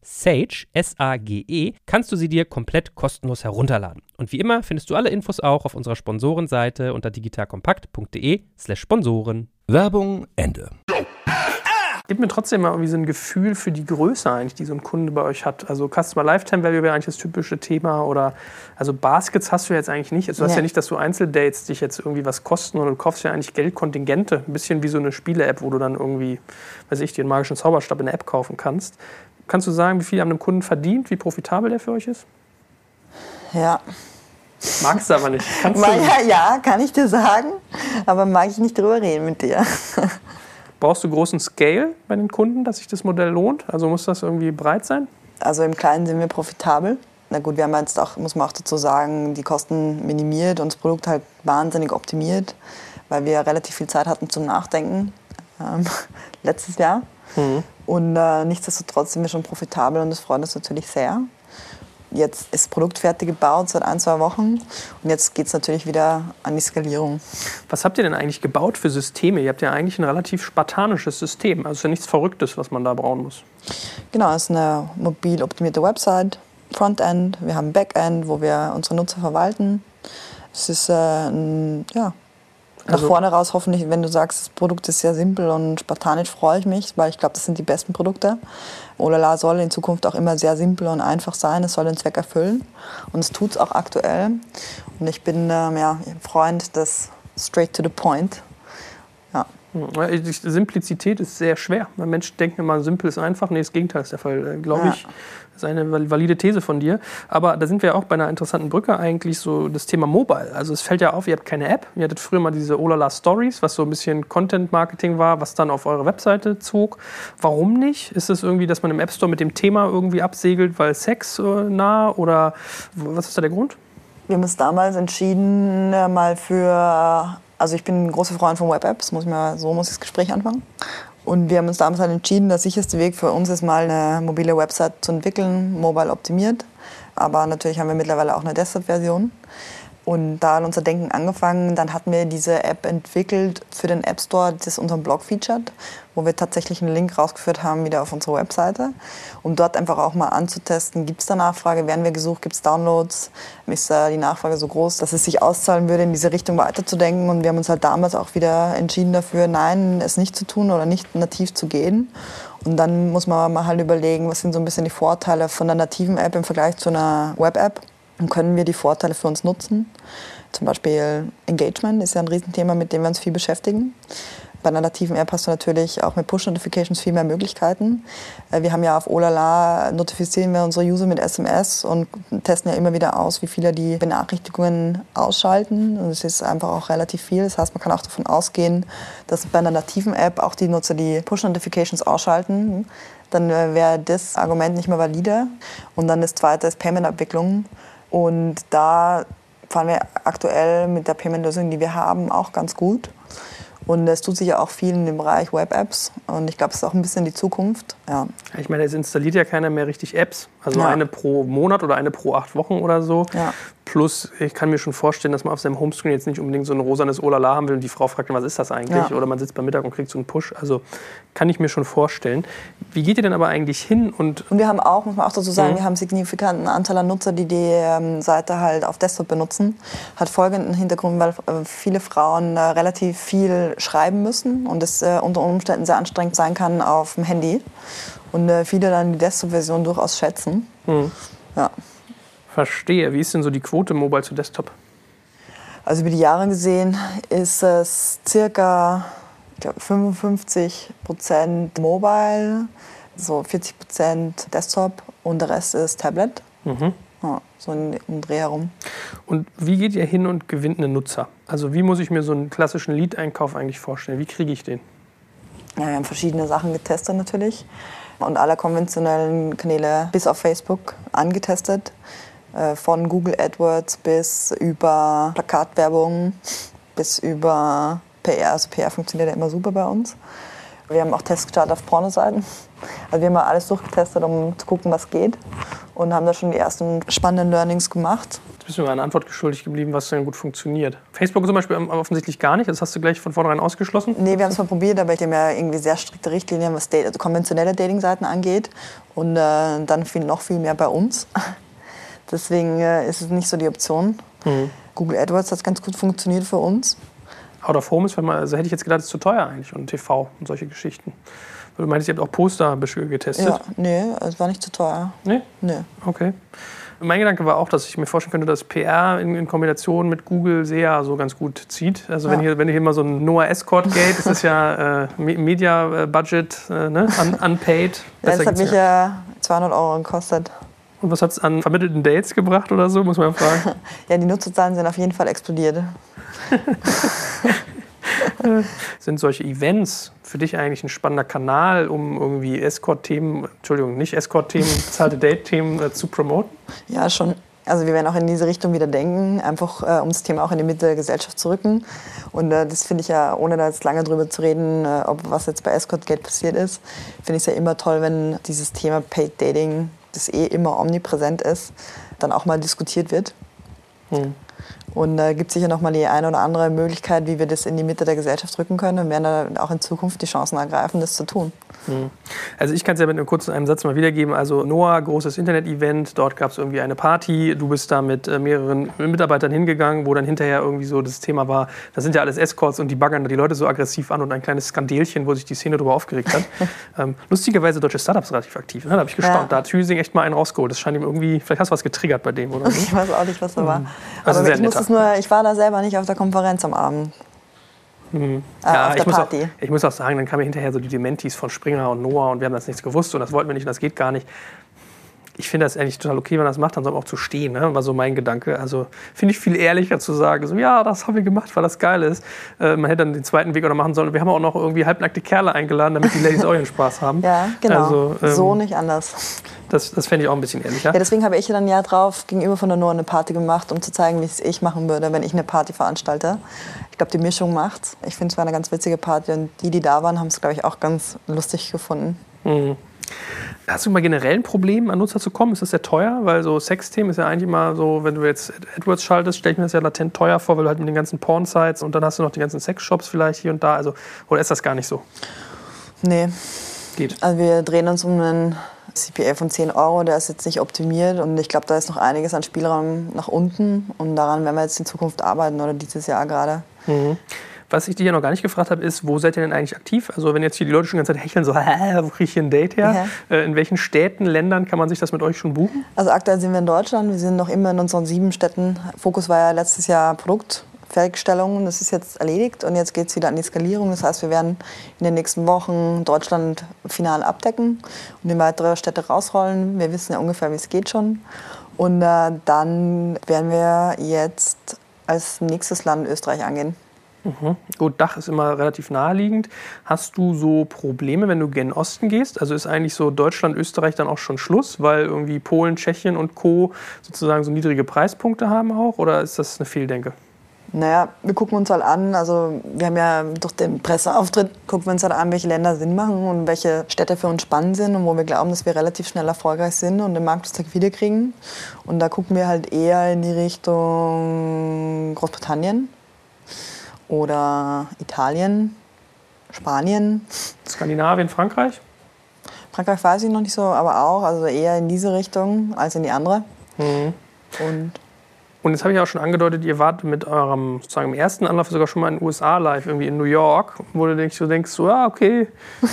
Sage, S-A-G-E, kannst du sie dir komplett kostenlos herunterladen. Und wie immer findest du alle Infos auch auf unserer Sponsorenseite unter digitalkompakt.de slash Sponsoren. Werbung Ende. Gib mir trotzdem mal irgendwie so ein Gefühl für die Größe eigentlich, die so ein Kunde bei euch hat. Also Customer Lifetime Value wäre eigentlich das typische Thema oder also Baskets hast du jetzt eigentlich nicht. Also du hast Nee. ja nicht, dass du Einzeldates dich jetzt irgendwie was kosten oder du kaufst ja eigentlich Geldkontingente. Ein bisschen wie so eine Spiele-App, wo du dann irgendwie, weiß ich, dir einen magischen Zauberstab in der App kaufen kannst. Kannst du sagen, wie viel an einem Kunden verdient, wie profitabel der für euch ist? Ja. Magst du aber nicht. Kannst du Mag, nicht. ja, kann ich dir sagen, aber mag ich nicht drüber reden mit dir. Brauchst du großen Scale bei den Kunden, dass sich das Modell lohnt? Also muss das irgendwie breit sein? Also im Kleinen sind wir profitabel. Na gut, wir haben jetzt auch, muss man auch dazu sagen, die Kosten minimiert und das Produkt halt wahnsinnig optimiert, weil wir relativ viel Zeit hatten zum Nachdenken ähm, letztes Jahr. Und äh, nichtsdestotrotz sind wir schon profitabel und das freut uns natürlich sehr. Jetzt ist das Produkt fertig gebaut seit ein, zwei Wochen und jetzt geht es natürlich wieder an die Skalierung. Was habt ihr denn eigentlich gebaut für Systeme? Ihr habt ja eigentlich ein relativ spartanisches System. Also ist ja nichts Verrücktes, was man da bauen muss. Genau, es ist eine mobil optimierte Website, Frontend, wir haben Backend, wo wir unsere Nutzer verwalten. Es ist äh, ein, ja, nach Also- vorne raus hoffentlich, wenn du sagst, das Produkt ist sehr simpel und spartanisch, freue ich mich, weil ich glaube, das sind die besten Produkte. Olala soll in Zukunft auch immer sehr simpel und einfach sein, es soll den Zweck erfüllen und es tut es auch aktuell. Und ich bin ähm, ja, ein Freund des Straight to the Point. Ja. Die Simplizität ist sehr schwer. Weil Menschen denken immer, simpel ist einfach. Nee, das Gegenteil ist der Fall, glaube Ja. ich. Eine val- valide These von dir. Aber da sind wir auch bei einer interessanten Brücke eigentlich so das Thema Mobile. Also es fällt ja auf, ihr habt keine App. Ihr hattet früher mal diese Olala Stories, was so ein bisschen Content-Marketing war, was dann auf eure Webseite zog. Warum nicht? Ist es irgendwie, dass man im App Store mit dem Thema irgendwie absegelt, weil Sex äh, nah oder was ist da der Grund? Wir haben uns damals entschieden, äh, mal für, also ich bin ein großer Freund von Web-Apps, muss ich mal, so muss ich das Gespräch anfangen. Und wir haben uns damals halt entschieden, der sicherste Weg für uns ist mal eine mobile Website zu entwickeln, mobile optimiert. Aber natürlich haben wir mittlerweile auch eine Desktop-Version. Und da hat unser Denken angefangen. Dann hatten wir diese App entwickelt für den App Store, das unseren Blog featured, wo wir tatsächlich einen Link rausgeführt haben wieder auf unsere Webseite, um dort einfach auch mal anzutesten, gibt es da Nachfrage, werden wir gesucht, gibt es Downloads, ist da die Nachfrage so groß, dass es sich auszahlen würde, in diese Richtung weiterzudenken. Und wir haben uns halt damals auch wieder entschieden dafür, nein, es nicht zu tun oder nicht nativ zu gehen. Und dann muss man mal halt überlegen, was sind so ein bisschen die Vorteile von einer nativen App im Vergleich zu einer Web-App. Und können wir die Vorteile für uns nutzen? Zum Beispiel Engagement ist ja ein Riesenthema, mit dem wir uns viel beschäftigen. Bei einer nativen App hast du natürlich auch mit Push-Notifications viel mehr Möglichkeiten. Äh, Wir haben ja auf Olala notifizieren wir unsere User mit SMS und testen ja immer wieder aus, wie viele die Benachrichtigungen ausschalten. Und es ist einfach auch relativ viel. Das heißt, man kann auch davon ausgehen, dass bei einer nativen App auch die Nutzer die Push-Notifications ausschalten. Dann äh, wäre das Argument nicht mehr valide. Und dann das zweite ist Payment-Abwicklung. Und da fahren wir aktuell mit der Payment-Lösung, die wir haben, auch ganz gut. Und es tut sich ja auch viel in dem Bereich Web-Apps. Und ich glaube, es ist auch ein bisschen die Zukunft. Ja. Ich meine, es installiert ja keiner mehr richtig Apps. Also Ja. eine pro Monat oder eine pro acht Wochen oder so. Ja. Plus, ich kann mir schon vorstellen, dass man auf seinem Homescreen jetzt nicht unbedingt so ein rosanes Olala haben will und die Frau fragt, was ist das eigentlich? Ja. Oder man sitzt beim Mittag und kriegt so einen Push. Also kann ich mir schon vorstellen. Wie geht ihr denn aber eigentlich hin und Und wir haben auch, muss man auch dazu sagen, Mhm. wir haben einen signifikanten Anteil an Nutzer, die die ähm, Seite halt auf Desktop benutzen. Hat folgenden Hintergrund, weil äh, viele Frauen äh, relativ viel schreiben müssen und es äh, unter Umständen sehr anstrengend sein kann auf dem Handy. Und äh, viele dann die Desktop-Version durchaus schätzen. Mhm. Ja. verstehe, wie ist denn so die Quote Mobile zu Desktop? Also über die Jahre gesehen ist es circa glaub, 55 Prozent Mobile, so 40 Prozent Desktop und der Rest ist Tablet. Mhm. Ja, so in um Dreh herum. Und wie geht ihr hin und gewinnt einen Nutzer? Also wie muss ich mir so einen klassischen Lead-Einkauf eigentlich vorstellen? Wie kriege ich den? Ja, wir haben verschiedene Sachen getestet natürlich und alle konventionellen Kanäle bis auf Facebook angetestet. Äh, Von Google AdWords bis über Plakatwerbung bis über PR. Also PR funktioniert ja immer super bei uns. Wir haben auch Tests gestartet auf Pornoseiten. Also wir haben mal alles durchgetestet, um zu gucken, was geht. Und haben da schon die ersten spannenden Learnings gemacht. Jetzt bist du mir eine Antwort geschuldig geblieben, was denn gut funktioniert. Facebook zum Beispiel offensichtlich gar nicht. Das hast du gleich von vornherein ausgeschlossen. Nee, wir haben es mal probiert, aber ich habe ja irgendwie sehr strikte Richtlinien, was also konventionelle Datingseiten angeht. Und äh, dann viel, noch viel mehr bei uns. Deswegen äh, ist es nicht so die Option. Google AdWords hat ganz gut funktioniert für uns. Out of Home ist, wenn man, also hätte ich jetzt gedacht, ist zu teuer eigentlich und TV und solche Geschichten. Du meinst, ihr habt auch Poster getestet? Ja, nee, es war nicht zu teuer. Nee? Nee. Okay. Mein Gedanke war auch, dass ich mir vorstellen könnte, dass PR in, in Kombination mit Google sehr so ganz gut zieht. Also wenn, Ja. hier, wenn hier mal so ein Noah Escort Gate, das ist ja äh, Me- Media Budget, äh, ne? Un, unpaid. Ja, das hat mich ja 200 Euro gekostet. Und was hat es an vermittelten Dates gebracht oder so, muss man fragen. Ja, die Nutzerzahlen sind auf jeden Fall explodiert. Sind solche Events für dich eigentlich ein spannender Kanal, um irgendwie Escort-Themen, Entschuldigung, nicht Escort-Themen, bezahlte Date-Themen äh, zu promoten? Ja, schon. Also wir werden auch in diese Richtung wieder denken, einfach äh, um das Thema auch in die Mitte der Gesellschaft zu rücken. Und äh, das finde ich ja, ohne da jetzt lange drüber zu reden, äh, ob was jetzt bei Escort Gate passiert ist, finde ich es ja immer toll, wenn dieses Thema Paid Dating, das eh immer omnipräsent ist, dann auch mal diskutiert wird. Hm. Und da gibt es sicher noch mal die eine oder andere Möglichkeit, wie wir das in die Mitte der Gesellschaft rücken können und werden da auch in Zukunft die Chancen ergreifen, das zu tun. Also ich kann es ja mit einem kurzen einem Satz mal wiedergeben. Also Noah, großes Internet-Event, dort gab es irgendwie eine Party. Du bist da mit äh, mehreren Mitarbeitern hingegangen, wo dann hinterher irgendwie so das Thema war, das sind ja alles Escorts und die baggern da die Leute so aggressiv an und ein kleines Skandelchen, wo sich die Szene darüber aufgeregt hat. ähm, lustigerweise deutsche Startups relativ aktiv. Ne? Da habe ich gestaunt. Ja. Da hat Hüsing echt mal einen rausgeholt. Das scheint ihm irgendwie, vielleicht hast du was getriggert bei dem, oder? so. Ich weiß auch nicht, was da war. Also Aber ich, muss es nur, ich war da selber nicht auf der Konferenz am Abend. Äh, auf der ich, muss auch, Party. ich muss auch sagen, dann kamen hinterher so die Dementis von Springer und Noah und wir haben das nichts gewusst und das wollten wir nicht und das geht gar nicht. Ich finde das eigentlich total okay, wenn man das macht, dann soll man auch zu stehen, ne? war so mein Gedanke. Also finde ich viel ehrlicher zu sagen, so, ja, das haben wir gemacht, weil das geil ist. Äh, man hätte dann den zweiten Weg auch noch machen sollen. Wir haben auch noch irgendwie halbnackte Kerle eingeladen, damit die Ladies auch ihren Spaß haben. Ja, genau. Also, ähm, so nicht anders. Das, das fände ich auch ein bisschen ehrlicher. Ja, deswegen habe ich dann Jahr drauf gegenüber von der Noah eine Party gemacht, um zu zeigen, wie es ich machen würde, wenn ich eine Party veranstalte. Ich glaube, die Mischung macht's. Ich finde, es war eine ganz witzige Party und die, die da waren, haben es, glaube ich, auch ganz lustig gefunden. Hast du mal generell ein Problem, an Nutzer zu kommen? Ist das sehr teuer? Weil so Sexthemen ist ja eigentlich immer so, wenn du jetzt AdWords schaltest, stelle ich mir das ja latent teuer vor, weil du halt mit den ganzen Porn-Sites und dann hast du noch die ganzen Sexshops vielleicht hier und da. Also, oder ist das gar nicht so? Nee, Geht. also wir drehen uns um einen CPA von 10 Euro, der ist jetzt nicht optimiert und ich glaube, da ist noch einiges an Spielraum nach unten und daran werden wir jetzt in Zukunft arbeiten oder dieses Jahr gerade. Was ich dir ja noch gar nicht gefragt habe, ist, wo seid ihr denn eigentlich aktiv? Also wenn jetzt hier die Leute schon die ganze Zeit hecheln, so, Hä, wo kriege ich hier ein Date her? Äh, in welchen Städten, Ländern kann man sich das mit euch schon buchen? Also aktuell sind wir in Deutschland, wir sind noch immer in unseren sieben Städten. Fokus war ja letztes Jahr Produktfertigstellung, das ist jetzt erledigt und jetzt geht es wieder an die Skalierung. Das heißt, wir werden in den nächsten Wochen Deutschland final abdecken und in weitere Städte rausrollen. Wir wissen ja ungefähr, wie es geht schon. Und äh, dann werden wir jetzt als nächstes Land Österreich angehen. Gut, Dach ist immer relativ naheliegend. Hast du so Probleme, wenn du gen Osten gehst? Also ist eigentlich so Deutschland, Österreich dann auch schon Schluss, weil irgendwie Polen, Tschechien und Co. sozusagen so niedrige Preispunkte haben auch? Oder ist das eine Fehldenke? Naja, wir gucken uns halt an, also wir haben ja durch den Presseauftritt, gucken wir uns halt an, welche Länder Sinn machen und welche Städte für uns spannend sind und wo wir glauben, dass wir relativ schnell erfolgreich sind und den Markttag wiederkriegen. Und da gucken wir halt eher in die Richtung Großbritannien oder Italien, Spanien. Skandinavien, Frankreich? Frankreich weiß ich noch nicht so, aber auch, also eher in diese Richtung als in die andere. Und Und jetzt habe ich auch schon angedeutet, ihr wart mit eurem sozusagen im ersten Anlauf sogar schon mal in den USA live, irgendwie in New York, wo du denkst, so denkst, so, ja, okay.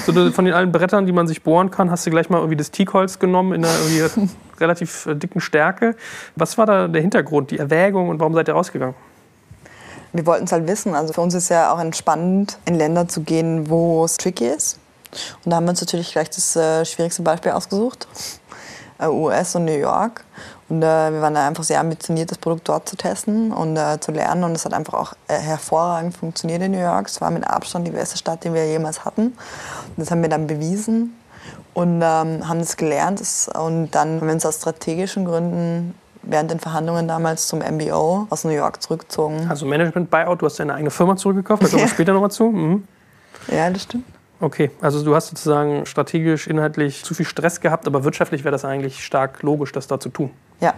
So, du- von den allen Brettern, die man sich bohren kann, hast du gleich mal irgendwie das Teakholz genommen in einer relativ äh, dicken Stärke. Was war da der Hintergrund, die Erwägung und warum seid ihr rausgegangen? Wir wollten es halt wissen. Also für uns ist ja auch entspannend, in Länder zu gehen, wo es tricky ist. Und da haben wir uns natürlich gleich das äh, schwierigste Beispiel ausgesucht. Äh, US und New York. Und äh, wir waren da einfach sehr ambitioniert, das Produkt dort zu testen und äh, zu lernen. Und es hat einfach auch äh, hervorragend funktioniert in New York. Es war mit Abstand die beste Stadt, die wir jemals hatten. Und das haben wir dann bewiesen und ähm, haben das gelernt. Und dann haben wir uns aus strategischen Gründen während den Verhandlungen damals zum MBO aus New York zurückgezogen. Also Management-Buyout, du hast deine eigene Firma zurückgekauft, da kommen wir später nochmal zu. Mhm. Ja, das stimmt. Okay, also du hast sozusagen strategisch, inhaltlich zu viel Stress gehabt, aber wirtschaftlich wäre das eigentlich stark logisch, das da zu tun. Ja.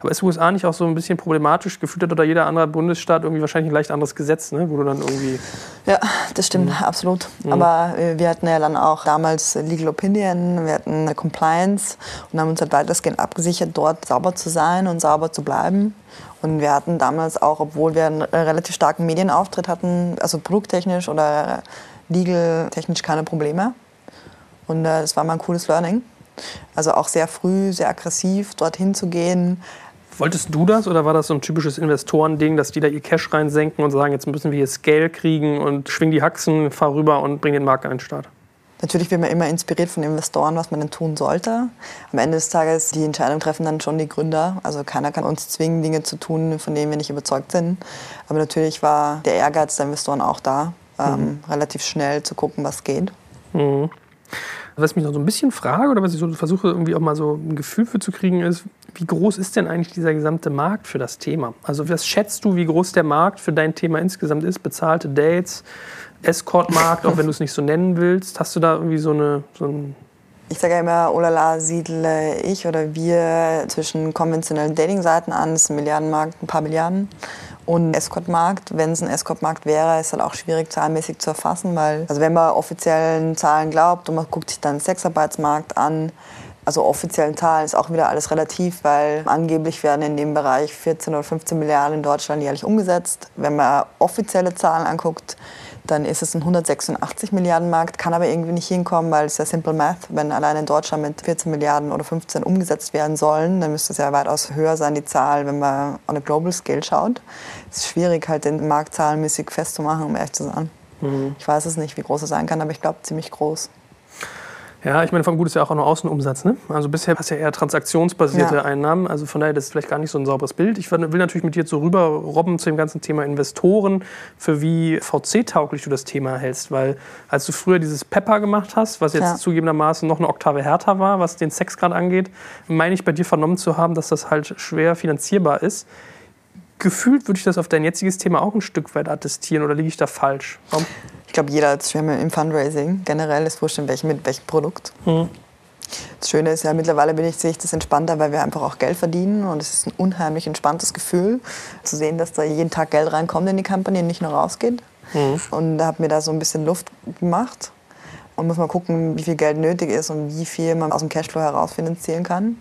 Aber ist USA nicht auch so ein bisschen problematisch? Gefühlt hat oder jeder andere Bundesstaat irgendwie wahrscheinlich ein leicht anderes Gesetz, ne? wo du dann irgendwie. Ja, das stimmt, absolut. Aber äh, wir hatten ja dann auch damals Legal Opinion, wir hatten eine Compliance und haben uns halt weitestgehend abgesichert, dort sauber zu sein und sauber zu bleiben. Und wir hatten damals auch, obwohl wir einen relativ starken Medienauftritt hatten, also produkttechnisch oder legal technisch keine Probleme. Und äh, das war mal ein cooles Learning. Also auch sehr früh, sehr aggressiv dorthin zu gehen. Wolltest du das oder war das so ein typisches Investorending, dass die da ihr Cash reinsenken und sagen, jetzt müssen wir hier Scale kriegen und schwing die Haxen, fahr rüber und bring den Markt an den Start? Natürlich wird man immer inspiriert von Investoren, was man denn tun sollte. Am Ende des Tages, die Entscheidung treffen dann schon die Gründer. Also keiner kann uns zwingen, Dinge zu tun, von denen wir nicht überzeugt sind. Aber natürlich war der Ehrgeiz der Investoren auch da, ähm, mhm. relativ schnell zu gucken, was geht. Mhm. Was ich mich noch so ein bisschen frage oder was ich so versuche, irgendwie auch mal so ein Gefühl für zu kriegen, ist, wie groß ist denn eigentlich dieser gesamte Markt für das Thema? Also was schätzt du, wie groß der Markt für dein Thema insgesamt ist? Bezahlte Dates, Escort-Markt, auch wenn du es nicht so nennen willst. Hast du da irgendwie so eine... So ein ich sage ja immer, oh siedle ich oder wir zwischen konventionellen Dating-Seiten an. Das ist ein Milliardenmarkt, ein paar Milliarden. Und Escort-Markt, wenn es ein Escort-Markt wäre, ist halt auch schwierig zahlenmäßig zu erfassen, weil, also wenn man offiziellen Zahlen glaubt und man guckt sich dann den Sexarbeitsmarkt an, also offiziellen Zahlen ist auch wieder alles relativ, weil angeblich werden in dem Bereich 14 oder 15 Milliarden in Deutschland jährlich umgesetzt. Wenn man offizielle Zahlen anguckt, dann ist es ein 186 Milliarden Markt, kann aber irgendwie nicht hinkommen, weil es ja Simple Math, wenn allein in Deutschland mit 14 Milliarden oder 15 umgesetzt werden sollen, dann müsste es ja weitaus höher sein, die Zahl, wenn man on a global scale schaut. Es ist schwierig, halt den Markt zahlenmäßig festzumachen, um ehrlich zu sein. Mhm. Ich weiß es nicht, wie groß es sein kann, aber ich glaube ziemlich groß. Ja, ich meine, vom Gut ist ja auch nur Außenumsatz. Ne? Also bisher hast du ja eher transaktionsbasierte ja. Einnahmen. Also von daher, das ist vielleicht gar nicht so ein sauberes Bild. Ich will natürlich mit dir so rüber robben zu dem ganzen Thema Investoren, für wie VC-tauglich du das Thema hältst. Weil als du früher dieses Pepper gemacht hast, was jetzt ja. zugegebenermaßen noch eine Oktave härter war, was den Sexgrad angeht, meine ich bei dir vernommen zu haben, dass das halt schwer finanzierbar ist. Gefühlt würde ich das auf dein jetziges Thema auch ein Stück weit attestieren oder liege ich da falsch? Warum? Ich glaube, jeder hat Schwämme im Fundraising. Generell ist wurscht, in welchem, mit welchem Produkt. Mhm. Das Schöne ist ja, mittlerweile bin ich, sehe ich das entspannter, weil wir einfach auch Geld verdienen. Und es ist ein unheimlich entspanntes Gefühl, zu sehen, dass da jeden Tag Geld reinkommt in die Company und nicht nur rausgeht. Mhm. Und da hat mir da so ein bisschen Luft gemacht. Und muss mal gucken, wie viel Geld nötig ist und wie viel man aus dem Cashflow heraus finanzieren kann.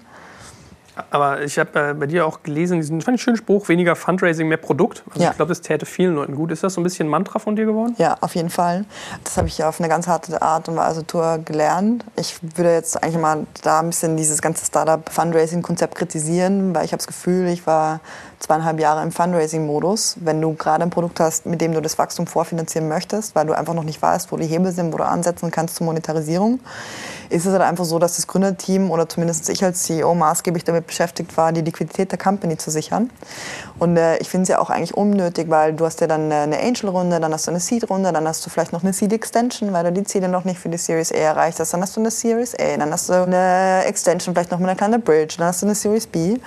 Aber ich habe äh, bei dir auch gelesen, diesen fand ich schönen Spruch, weniger Fundraising, mehr Produkt. Also ja. ich glaube, das täte vielen Leuten gut. Ist das so ein bisschen ein Mantra von dir geworden? Ja, auf jeden Fall. Das habe ich auf eine ganz harte Art und Weise Tour gelernt. Ich würde jetzt eigentlich mal da ein bisschen dieses ganze Startup-Fundraising-Konzept kritisieren, weil ich habe das Gefühl, ich war zweieinhalb Jahre im Fundraising-Modus. Wenn du gerade ein Produkt hast, mit dem du das Wachstum vorfinanzieren möchtest, weil du einfach noch nicht weißt, wo die Hebel sind, wo du ansetzen kannst zur Monetarisierung, ist es halt einfach so, dass das Gründerteam oder zumindest ich als CEO maßgeblich damit beschäftigt war, die Liquidität der Company zu sichern. Und äh, ich finde es ja auch eigentlich unnötig, weil du hast ja dann eine Angel-Runde, dann hast du eine Seed-Runde, dann hast du vielleicht noch eine Seed-Extension, weil du die Ziele noch nicht für die Series A erreicht hast. Dann hast du eine Series A, dann hast du eine Extension, vielleicht noch mit einer kleinen Bridge, dann hast du eine Series B.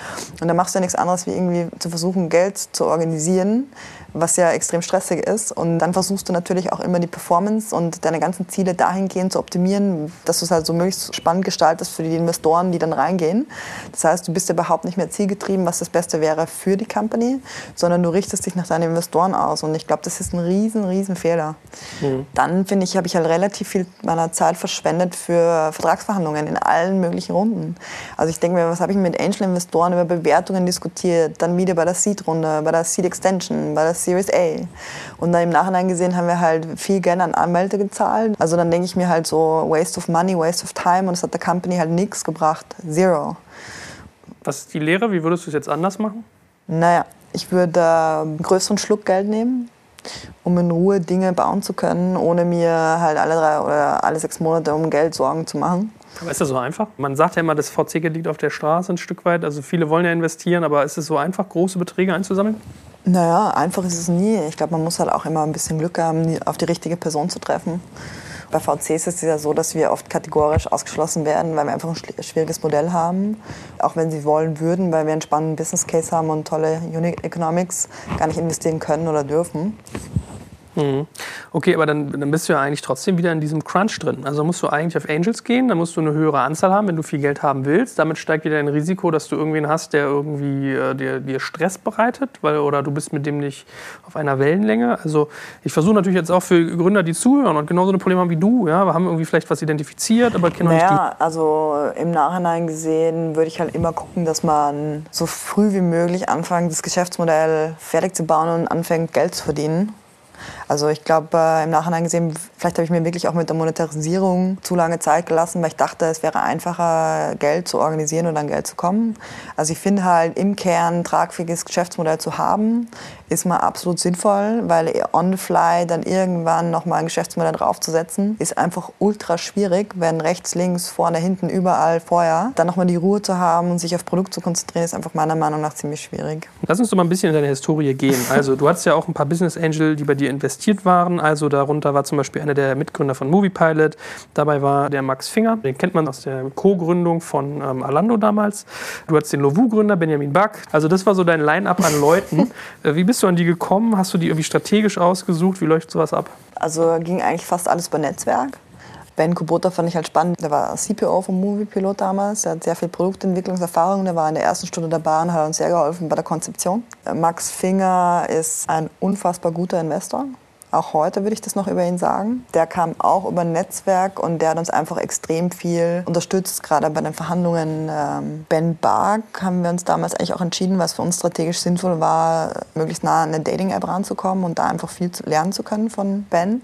Und dann machst du ja nichts anderes, wie irgendwie zu versuchen, Geld zu organisieren was ja extrem stressig ist. Und dann versuchst du natürlich auch immer die Performance und deine ganzen Ziele dahingehend zu optimieren, dass du es halt so möglichst spannend gestaltest für die Investoren, die dann reingehen. Das heißt, du bist ja überhaupt nicht mehr zielgetrieben, was das Beste wäre für die Company, sondern du richtest dich nach deinen Investoren aus. Und ich glaube, das ist ein riesen, riesen Fehler. Mhm. Dann, finde ich, habe ich halt relativ viel meiner Zeit verschwendet für Vertragsverhandlungen in allen möglichen Runden. Also ich denke mir, was habe ich mit Angel-Investoren über Bewertungen diskutiert, dann wieder bei der Seed-Runde, bei der Seed-Extension, bei der Series A. Und dann im Nachhinein gesehen haben wir halt viel Geld an Anwälte gezahlt. Also dann denke ich mir halt so, waste of money, waste of time. Und es hat der Company halt nichts gebracht. Zero. Was ist die Lehre? Wie würdest du es jetzt anders machen? Naja, ich würde einen größeren Schluck Geld nehmen, um in Ruhe Dinge bauen zu können, ohne mir halt alle drei oder alle sechs Monate um Geld Sorgen zu machen. Aber ist das so einfach? Man sagt ja immer, das VC-Geld liegt auf der Straße ein Stück weit. Also viele wollen ja investieren, aber ist es so einfach, große Beträge einzusammeln? Naja, einfach ist es nie. Ich glaube, man muss halt auch immer ein bisschen Glück haben, auf die richtige Person zu treffen. Bei VCs ist es ja so, dass wir oft kategorisch ausgeschlossen werden, weil wir einfach ein schwieriges Modell haben. Auch wenn sie wollen würden, weil wir einen spannenden Business Case haben und tolle Unit Economics, gar nicht investieren können oder dürfen. Mhm. Okay, aber dann, dann bist du ja eigentlich trotzdem wieder in diesem Crunch drin. Also musst du eigentlich auf Angels gehen, dann musst du eine höhere Anzahl haben, wenn du viel Geld haben willst. Damit steigt wieder ein Risiko, dass du irgendwen hast, der irgendwie äh, dir, dir Stress bereitet, weil, oder du bist mit dem nicht auf einer Wellenlänge. Also ich versuche natürlich jetzt auch für Gründer, die zuhören und genauso eine Probleme haben wie du, ja, wir haben irgendwie vielleicht was identifiziert, aber kennen naja, nicht die also im Nachhinein gesehen würde ich halt immer gucken, dass man so früh wie möglich anfängt, das Geschäftsmodell fertig zu bauen und anfängt, Geld zu verdienen. Also ich glaube, äh, im Nachhinein gesehen Vielleicht habe ich mir wirklich auch mit der Monetarisierung zu lange Zeit gelassen, weil ich dachte, es wäre einfacher, Geld zu organisieren und an Geld zu kommen. Also ich finde halt im Kern ein tragfähiges Geschäftsmodell zu haben, ist mal absolut sinnvoll, weil on the fly dann irgendwann nochmal ein Geschäftsmodell draufzusetzen, ist einfach ultra schwierig, wenn rechts, links, vorne, hinten, überall, vorher. Dann nochmal die Ruhe zu haben und sich auf Produkt zu konzentrieren, ist einfach meiner Meinung nach ziemlich schwierig. Lass uns doch mal ein bisschen in deine Historie gehen. Also du hattest ja auch ein paar Business Angel, die bei dir investiert waren. Also darunter war zum Beispiel einer der Mitgründer von Moviepilot. Dabei war der Max Finger. Den kennt man aus der Co-Gründung von ähm, Alando damals. Du hattest den Lovu-Gründer Benjamin Back. Also das war so dein Line-up an Leuten. Äh, wie bist du an die gekommen? Hast du die irgendwie strategisch ausgesucht? Wie läuft sowas ab? Also ging eigentlich fast alles über Netzwerk. Ben Kubota fand ich halt spannend. Der war CPO vom Moviepilot damals. Er hat sehr viel Produktentwicklungserfahrung. Der war in der ersten Stunde dabei und hat uns sehr geholfen bei der Konzeption. Max Finger ist ein unfassbar guter Investor. Auch heute würde ich das noch über ihn sagen. Der kam auch über ein Netzwerk und der hat uns einfach extrem viel unterstützt, gerade bei den Verhandlungen. Ähm, ben Bark haben wir uns damals eigentlich auch entschieden, was für uns strategisch sinnvoll war, möglichst nah an eine Dating-App ranzukommen und da einfach viel lernen zu können von Ben.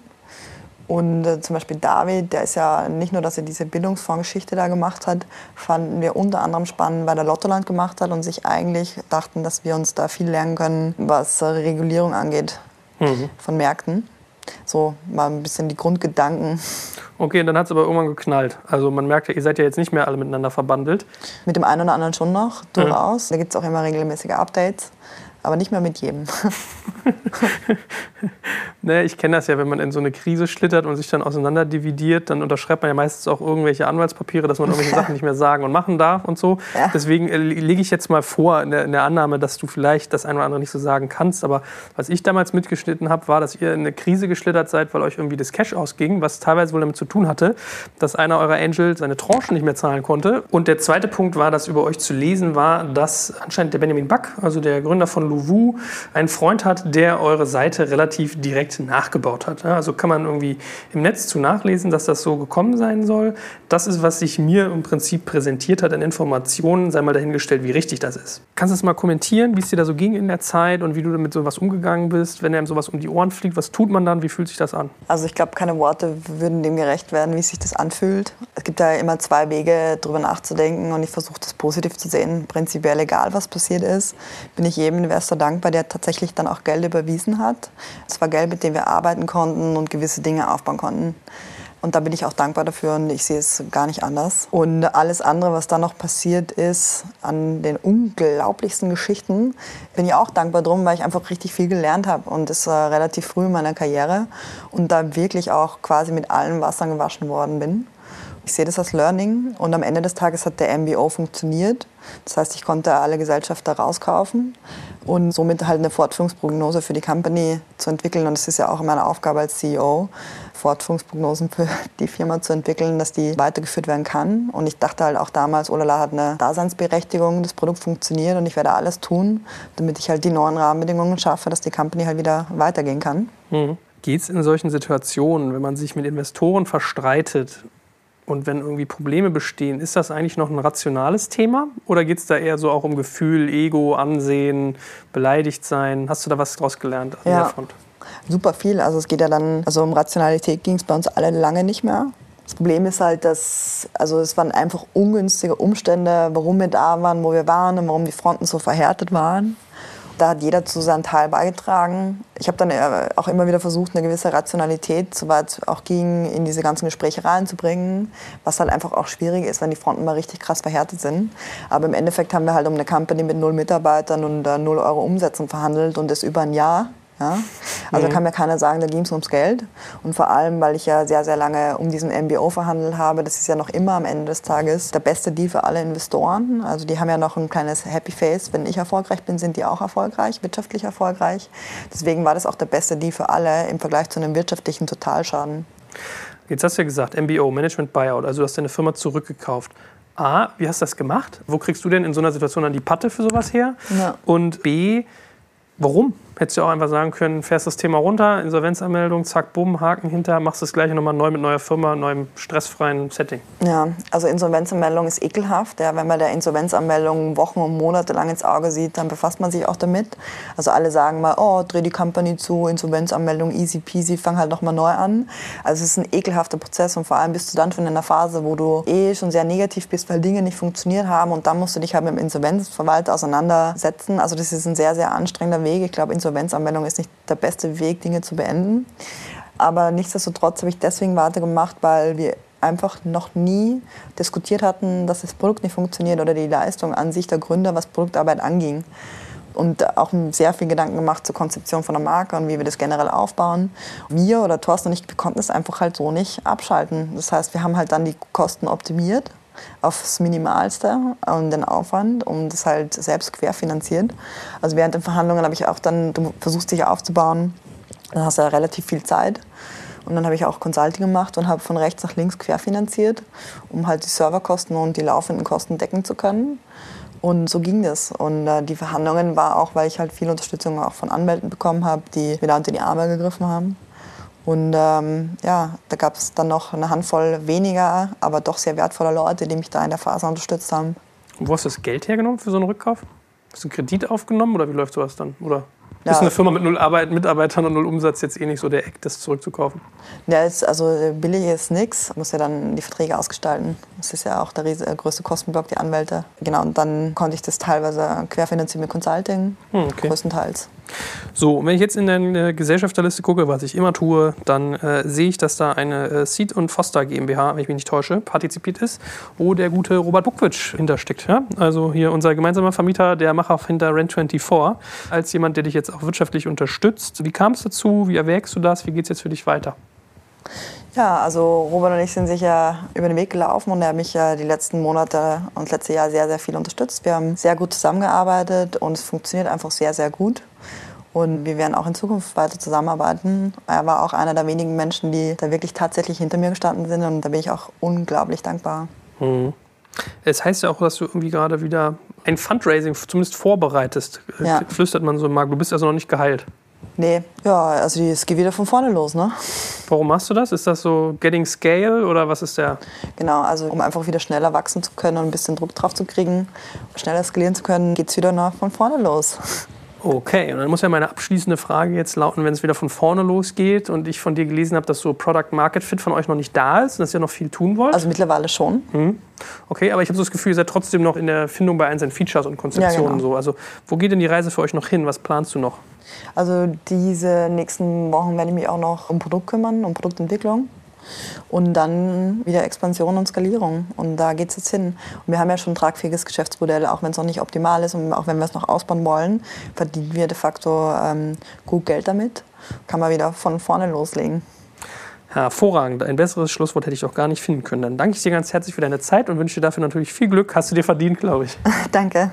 Und äh, zum Beispiel David, der ist ja nicht nur, dass er diese Bildungsfondsgeschichte da gemacht hat, fanden wir unter anderem spannend, weil er Lottoland gemacht hat und sich eigentlich dachten, dass wir uns da viel lernen können, was Regulierung angeht mhm. von Märkten. So mal ein bisschen die Grundgedanken. Okay, dann hat es aber irgendwann geknallt. Also man merkt ja, ihr seid ja jetzt nicht mehr alle miteinander verbandelt. Mit dem einen oder anderen schon noch, durchaus. Mhm. Da gibt es auch immer regelmäßige Updates aber nicht mehr mit jedem. ne, ich kenne das ja, wenn man in so eine Krise schlittert und sich dann auseinander dividiert, dann unterschreibt man ja meistens auch irgendwelche Anwaltspapiere, dass man irgendwelche Sachen nicht mehr sagen und machen darf und so. Ja. Deswegen äh, lege ich jetzt mal vor in der, in der, Annahme, dass du vielleicht das eine oder andere nicht so sagen kannst. Aber was ich damals mitgeschnitten habe, war, dass ihr in eine Krise geschlittert seid, weil euch irgendwie das Cash ausging, was teilweise wohl damit zu tun hatte, dass einer eurer Angels seine Tranchen nicht mehr zahlen konnte. Und der zweite Punkt war, dass über euch zu lesen war, dass anscheinend der Benjamin Back, also der Gründer von Louvu einen Freund hat, der eure Seite relativ direkt nachgebaut hat. Also kann man irgendwie im Netz zu nachlesen, dass das so gekommen sein soll. Das ist, was sich mir im Prinzip präsentiert hat an Informationen, sei mal dahingestellt, wie richtig das ist. Kannst du das mal kommentieren, wie es dir da so ging in der Zeit und wie du damit sowas umgegangen bist, wenn einem sowas um die Ohren fliegt? Was tut man dann? Wie fühlt sich das an? Also ich glaube, keine Worte würden dem gerecht werden, wie sich das anfühlt. Es gibt da immer zwei Wege, darüber nachzudenken und ich versuche das positiv zu sehen. Prinzipiell egal, was passiert ist, bin ich jedem Investor dankbar, der tatsächlich dann auch Geld überwiesen hat. Es war Geld, mit dem wir arbeiten konnten und gewisse Dinge aufbauen konnten. Und da bin ich auch dankbar dafür und ich sehe es gar nicht anders. Und alles andere, was da noch passiert ist, an den unglaublichsten Geschichten, bin ich auch dankbar drum, weil ich einfach richtig viel gelernt habe. Und das war relativ früh in meiner Karriere und da wirklich auch quasi mit allen Wassern gewaschen worden bin. Ich sehe das als Learning und am Ende des Tages hat der MBO funktioniert. Das heißt, ich konnte alle Gesellschafter rauskaufen und somit halt eine Fortführungsprognose für die Company zu entwickeln. Und es ist ja auch meine Aufgabe als CEO, Fortführungsprognosen für die Firma zu entwickeln, dass die weitergeführt werden kann. Und ich dachte halt auch damals, Olala hat eine Daseinsberechtigung, das Produkt funktioniert und ich werde alles tun, damit ich halt die neuen Rahmenbedingungen schaffe, dass die Company halt wieder weitergehen kann. Mhm. Geht es in solchen Situationen, wenn man sich mit Investoren verstreitet und wenn irgendwie Probleme bestehen, ist das eigentlich noch ein rationales Thema? Oder geht es da eher so auch um Gefühl, Ego, Ansehen, beleidigt sein? Hast du da was draus gelernt an ja, der Front? Super viel. Also es geht ja dann, also um Rationalität ging es bei uns alle lange nicht mehr. Das Problem ist halt, dass also es waren einfach ungünstige Umstände, warum wir da waren, wo wir waren und warum die Fronten so verhärtet waren. Da hat jeder zu seinem Teil beigetragen. Ich habe dann äh, auch immer wieder versucht, eine gewisse Rationalität, soweit es auch ging, in diese ganzen Gespräche reinzubringen, was halt einfach auch schwierig ist, wenn die Fronten mal richtig krass verhärtet sind. Aber im Endeffekt haben wir halt um eine Company mit null Mitarbeitern und äh, null Euro Umsätzen verhandelt und das über ein Jahr. Ja? Also mhm. kann mir keiner sagen, da ging es ums Geld. Und vor allem, weil ich ja sehr, sehr lange um diesen MBO verhandelt habe, das ist ja noch immer am Ende des Tages der beste Deal für alle Investoren. Also die haben ja noch ein kleines Happy Face. Wenn ich erfolgreich bin, sind die auch erfolgreich, wirtschaftlich erfolgreich. Deswegen war das auch der beste Deal für alle im Vergleich zu einem wirtschaftlichen Totalschaden. Jetzt hast du ja gesagt, MBO, Management Buyout, also du hast deine Firma zurückgekauft. A, wie hast du das gemacht? Wo kriegst du denn in so einer Situation dann die Patte für sowas her? Ja. Und B, warum? Hättest du auch einfach sagen können, fährst das Thema runter, Insolvenzanmeldung, zack, bumm, Haken hinter, machst das gleiche nochmal neu mit neuer Firma, neuem stressfreien Setting. Ja, also Insolvenzanmeldung ist ekelhaft. Ja, wenn man der Insolvenzanmeldung Wochen und Monate lang ins Auge sieht, dann befasst man sich auch damit. Also alle sagen mal, oh, dreh die Company zu, Insolvenzanmeldung, easy peasy, fang halt nochmal neu an. Also es ist ein ekelhafter Prozess und vor allem bist du dann schon in einer Phase, wo du eh schon sehr negativ bist, weil Dinge nicht funktioniert haben und dann musst du dich halt mit dem Insolvenzverwalter auseinandersetzen. Also das ist ein sehr, sehr anstrengender Weg. Ich glaube, Insolvenzanmeldung ist nicht der beste Weg, Dinge zu beenden. Aber nichtsdestotrotz habe ich deswegen weitergemacht, weil wir einfach noch nie diskutiert hatten, dass das Produkt nicht funktioniert oder die Leistung an sich der Gründer, was Produktarbeit anging. Und auch sehr viel Gedanken gemacht zur Konzeption von der Marke und wie wir das generell aufbauen. Wir oder Thorsten und ich, konnten es einfach halt so nicht abschalten. Das heißt, wir haben halt dann die Kosten optimiert aufs Minimalste und den Aufwand, um das halt selbst querfinanziert. Also während den Verhandlungen habe ich auch dann, du versuchst dich aufzubauen, dann hast du ja relativ viel Zeit. Und dann habe ich auch Consulting gemacht und habe von rechts nach links querfinanziert, um halt die Serverkosten und die laufenden Kosten decken zu können. Und so ging das. Und äh, die Verhandlungen war auch, weil ich halt viel Unterstützung auch von Anwälten bekommen habe, die mir da unter die Arme gegriffen haben. Und ähm, ja, da gab es dann noch eine Handvoll weniger, aber doch sehr wertvoller Leute, die mich da in der Phase unterstützt haben. Und wo hast du das Geld hergenommen für so einen Rückkauf? Hast du einen Kredit aufgenommen oder wie läuft sowas dann? Oder ja. Ist eine Firma mit null Arbeit, Mitarbeitern und null Umsatz jetzt eh nicht so der Eck, das zurückzukaufen? Ja, ist, also billig ist nichts. Muss ja dann die Verträge ausgestalten. Das ist ja auch der riesige, größte Kostenblock, die Anwälte. Genau, und dann konnte ich das teilweise querfinanzieren mit Consulting, hm, okay. größtenteils. So, wenn ich jetzt in deine Gesellschafterliste gucke, was ich immer tue, dann äh, sehe ich, dass da eine äh, Seed und Foster GmbH, wenn ich mich nicht täusche, partizipiert ist, wo der gute Robert Bukwitsch hintersteckt. Ja? Also hier unser gemeinsamer Vermieter, der Macher hinter Rent24, als jemand, der dich jetzt auch wirtschaftlich unterstützt. Wie kam es dazu? Wie erwägst du das? Wie geht es jetzt für dich weiter? Ja, also Robert und ich sind sicher über den Weg gelaufen und er hat mich ja die letzten Monate und das letzte Jahr sehr, sehr viel unterstützt. Wir haben sehr gut zusammengearbeitet und es funktioniert einfach sehr, sehr gut. Und wir werden auch in Zukunft weiter zusammenarbeiten. Er war auch einer der wenigen Menschen, die da wirklich tatsächlich hinter mir gestanden sind und da bin ich auch unglaublich dankbar. Mhm. Es heißt ja auch, dass du irgendwie gerade wieder ein Fundraising zumindest vorbereitest. Ja. Flüstert man so im Markt. Du bist also noch nicht geheilt. Nee, ja, also es geht wieder von vorne los, ne? Warum machst du das? Ist das so Getting Scale oder was ist der? Genau, also um einfach wieder schneller wachsen zu können und ein bisschen Druck drauf zu kriegen, schneller skalieren zu können, geht es wieder nach von vorne los. Okay, und dann muss ja meine abschließende Frage jetzt lauten, wenn es wieder von vorne losgeht und ich von dir gelesen habe, dass so Product Market Fit von euch noch nicht da ist und dass ihr noch viel tun wollt. Also mittlerweile schon. Mhm. Okay, aber ich habe so das Gefühl, ihr seid trotzdem noch in der Findung bei einzelnen Features und Konzeptionen ja, genau. so. Also wo geht denn die Reise für euch noch hin? Was planst du noch? Also diese nächsten Wochen werde ich mich auch noch um Produkt kümmern, um Produktentwicklung. Und dann wieder Expansion und Skalierung. Und da geht es jetzt hin. Und wir haben ja schon ein tragfähiges Geschäftsmodell, auch wenn es noch nicht optimal ist und auch wenn wir es noch ausbauen wollen, verdienen wir de facto ähm, gut Geld damit. Kann man wieder von vorne loslegen. Hervorragend. Ein besseres Schlusswort hätte ich auch gar nicht finden können. Dann danke ich dir ganz herzlich für deine Zeit und wünsche dir dafür natürlich viel Glück. Hast du dir verdient, glaube ich. danke.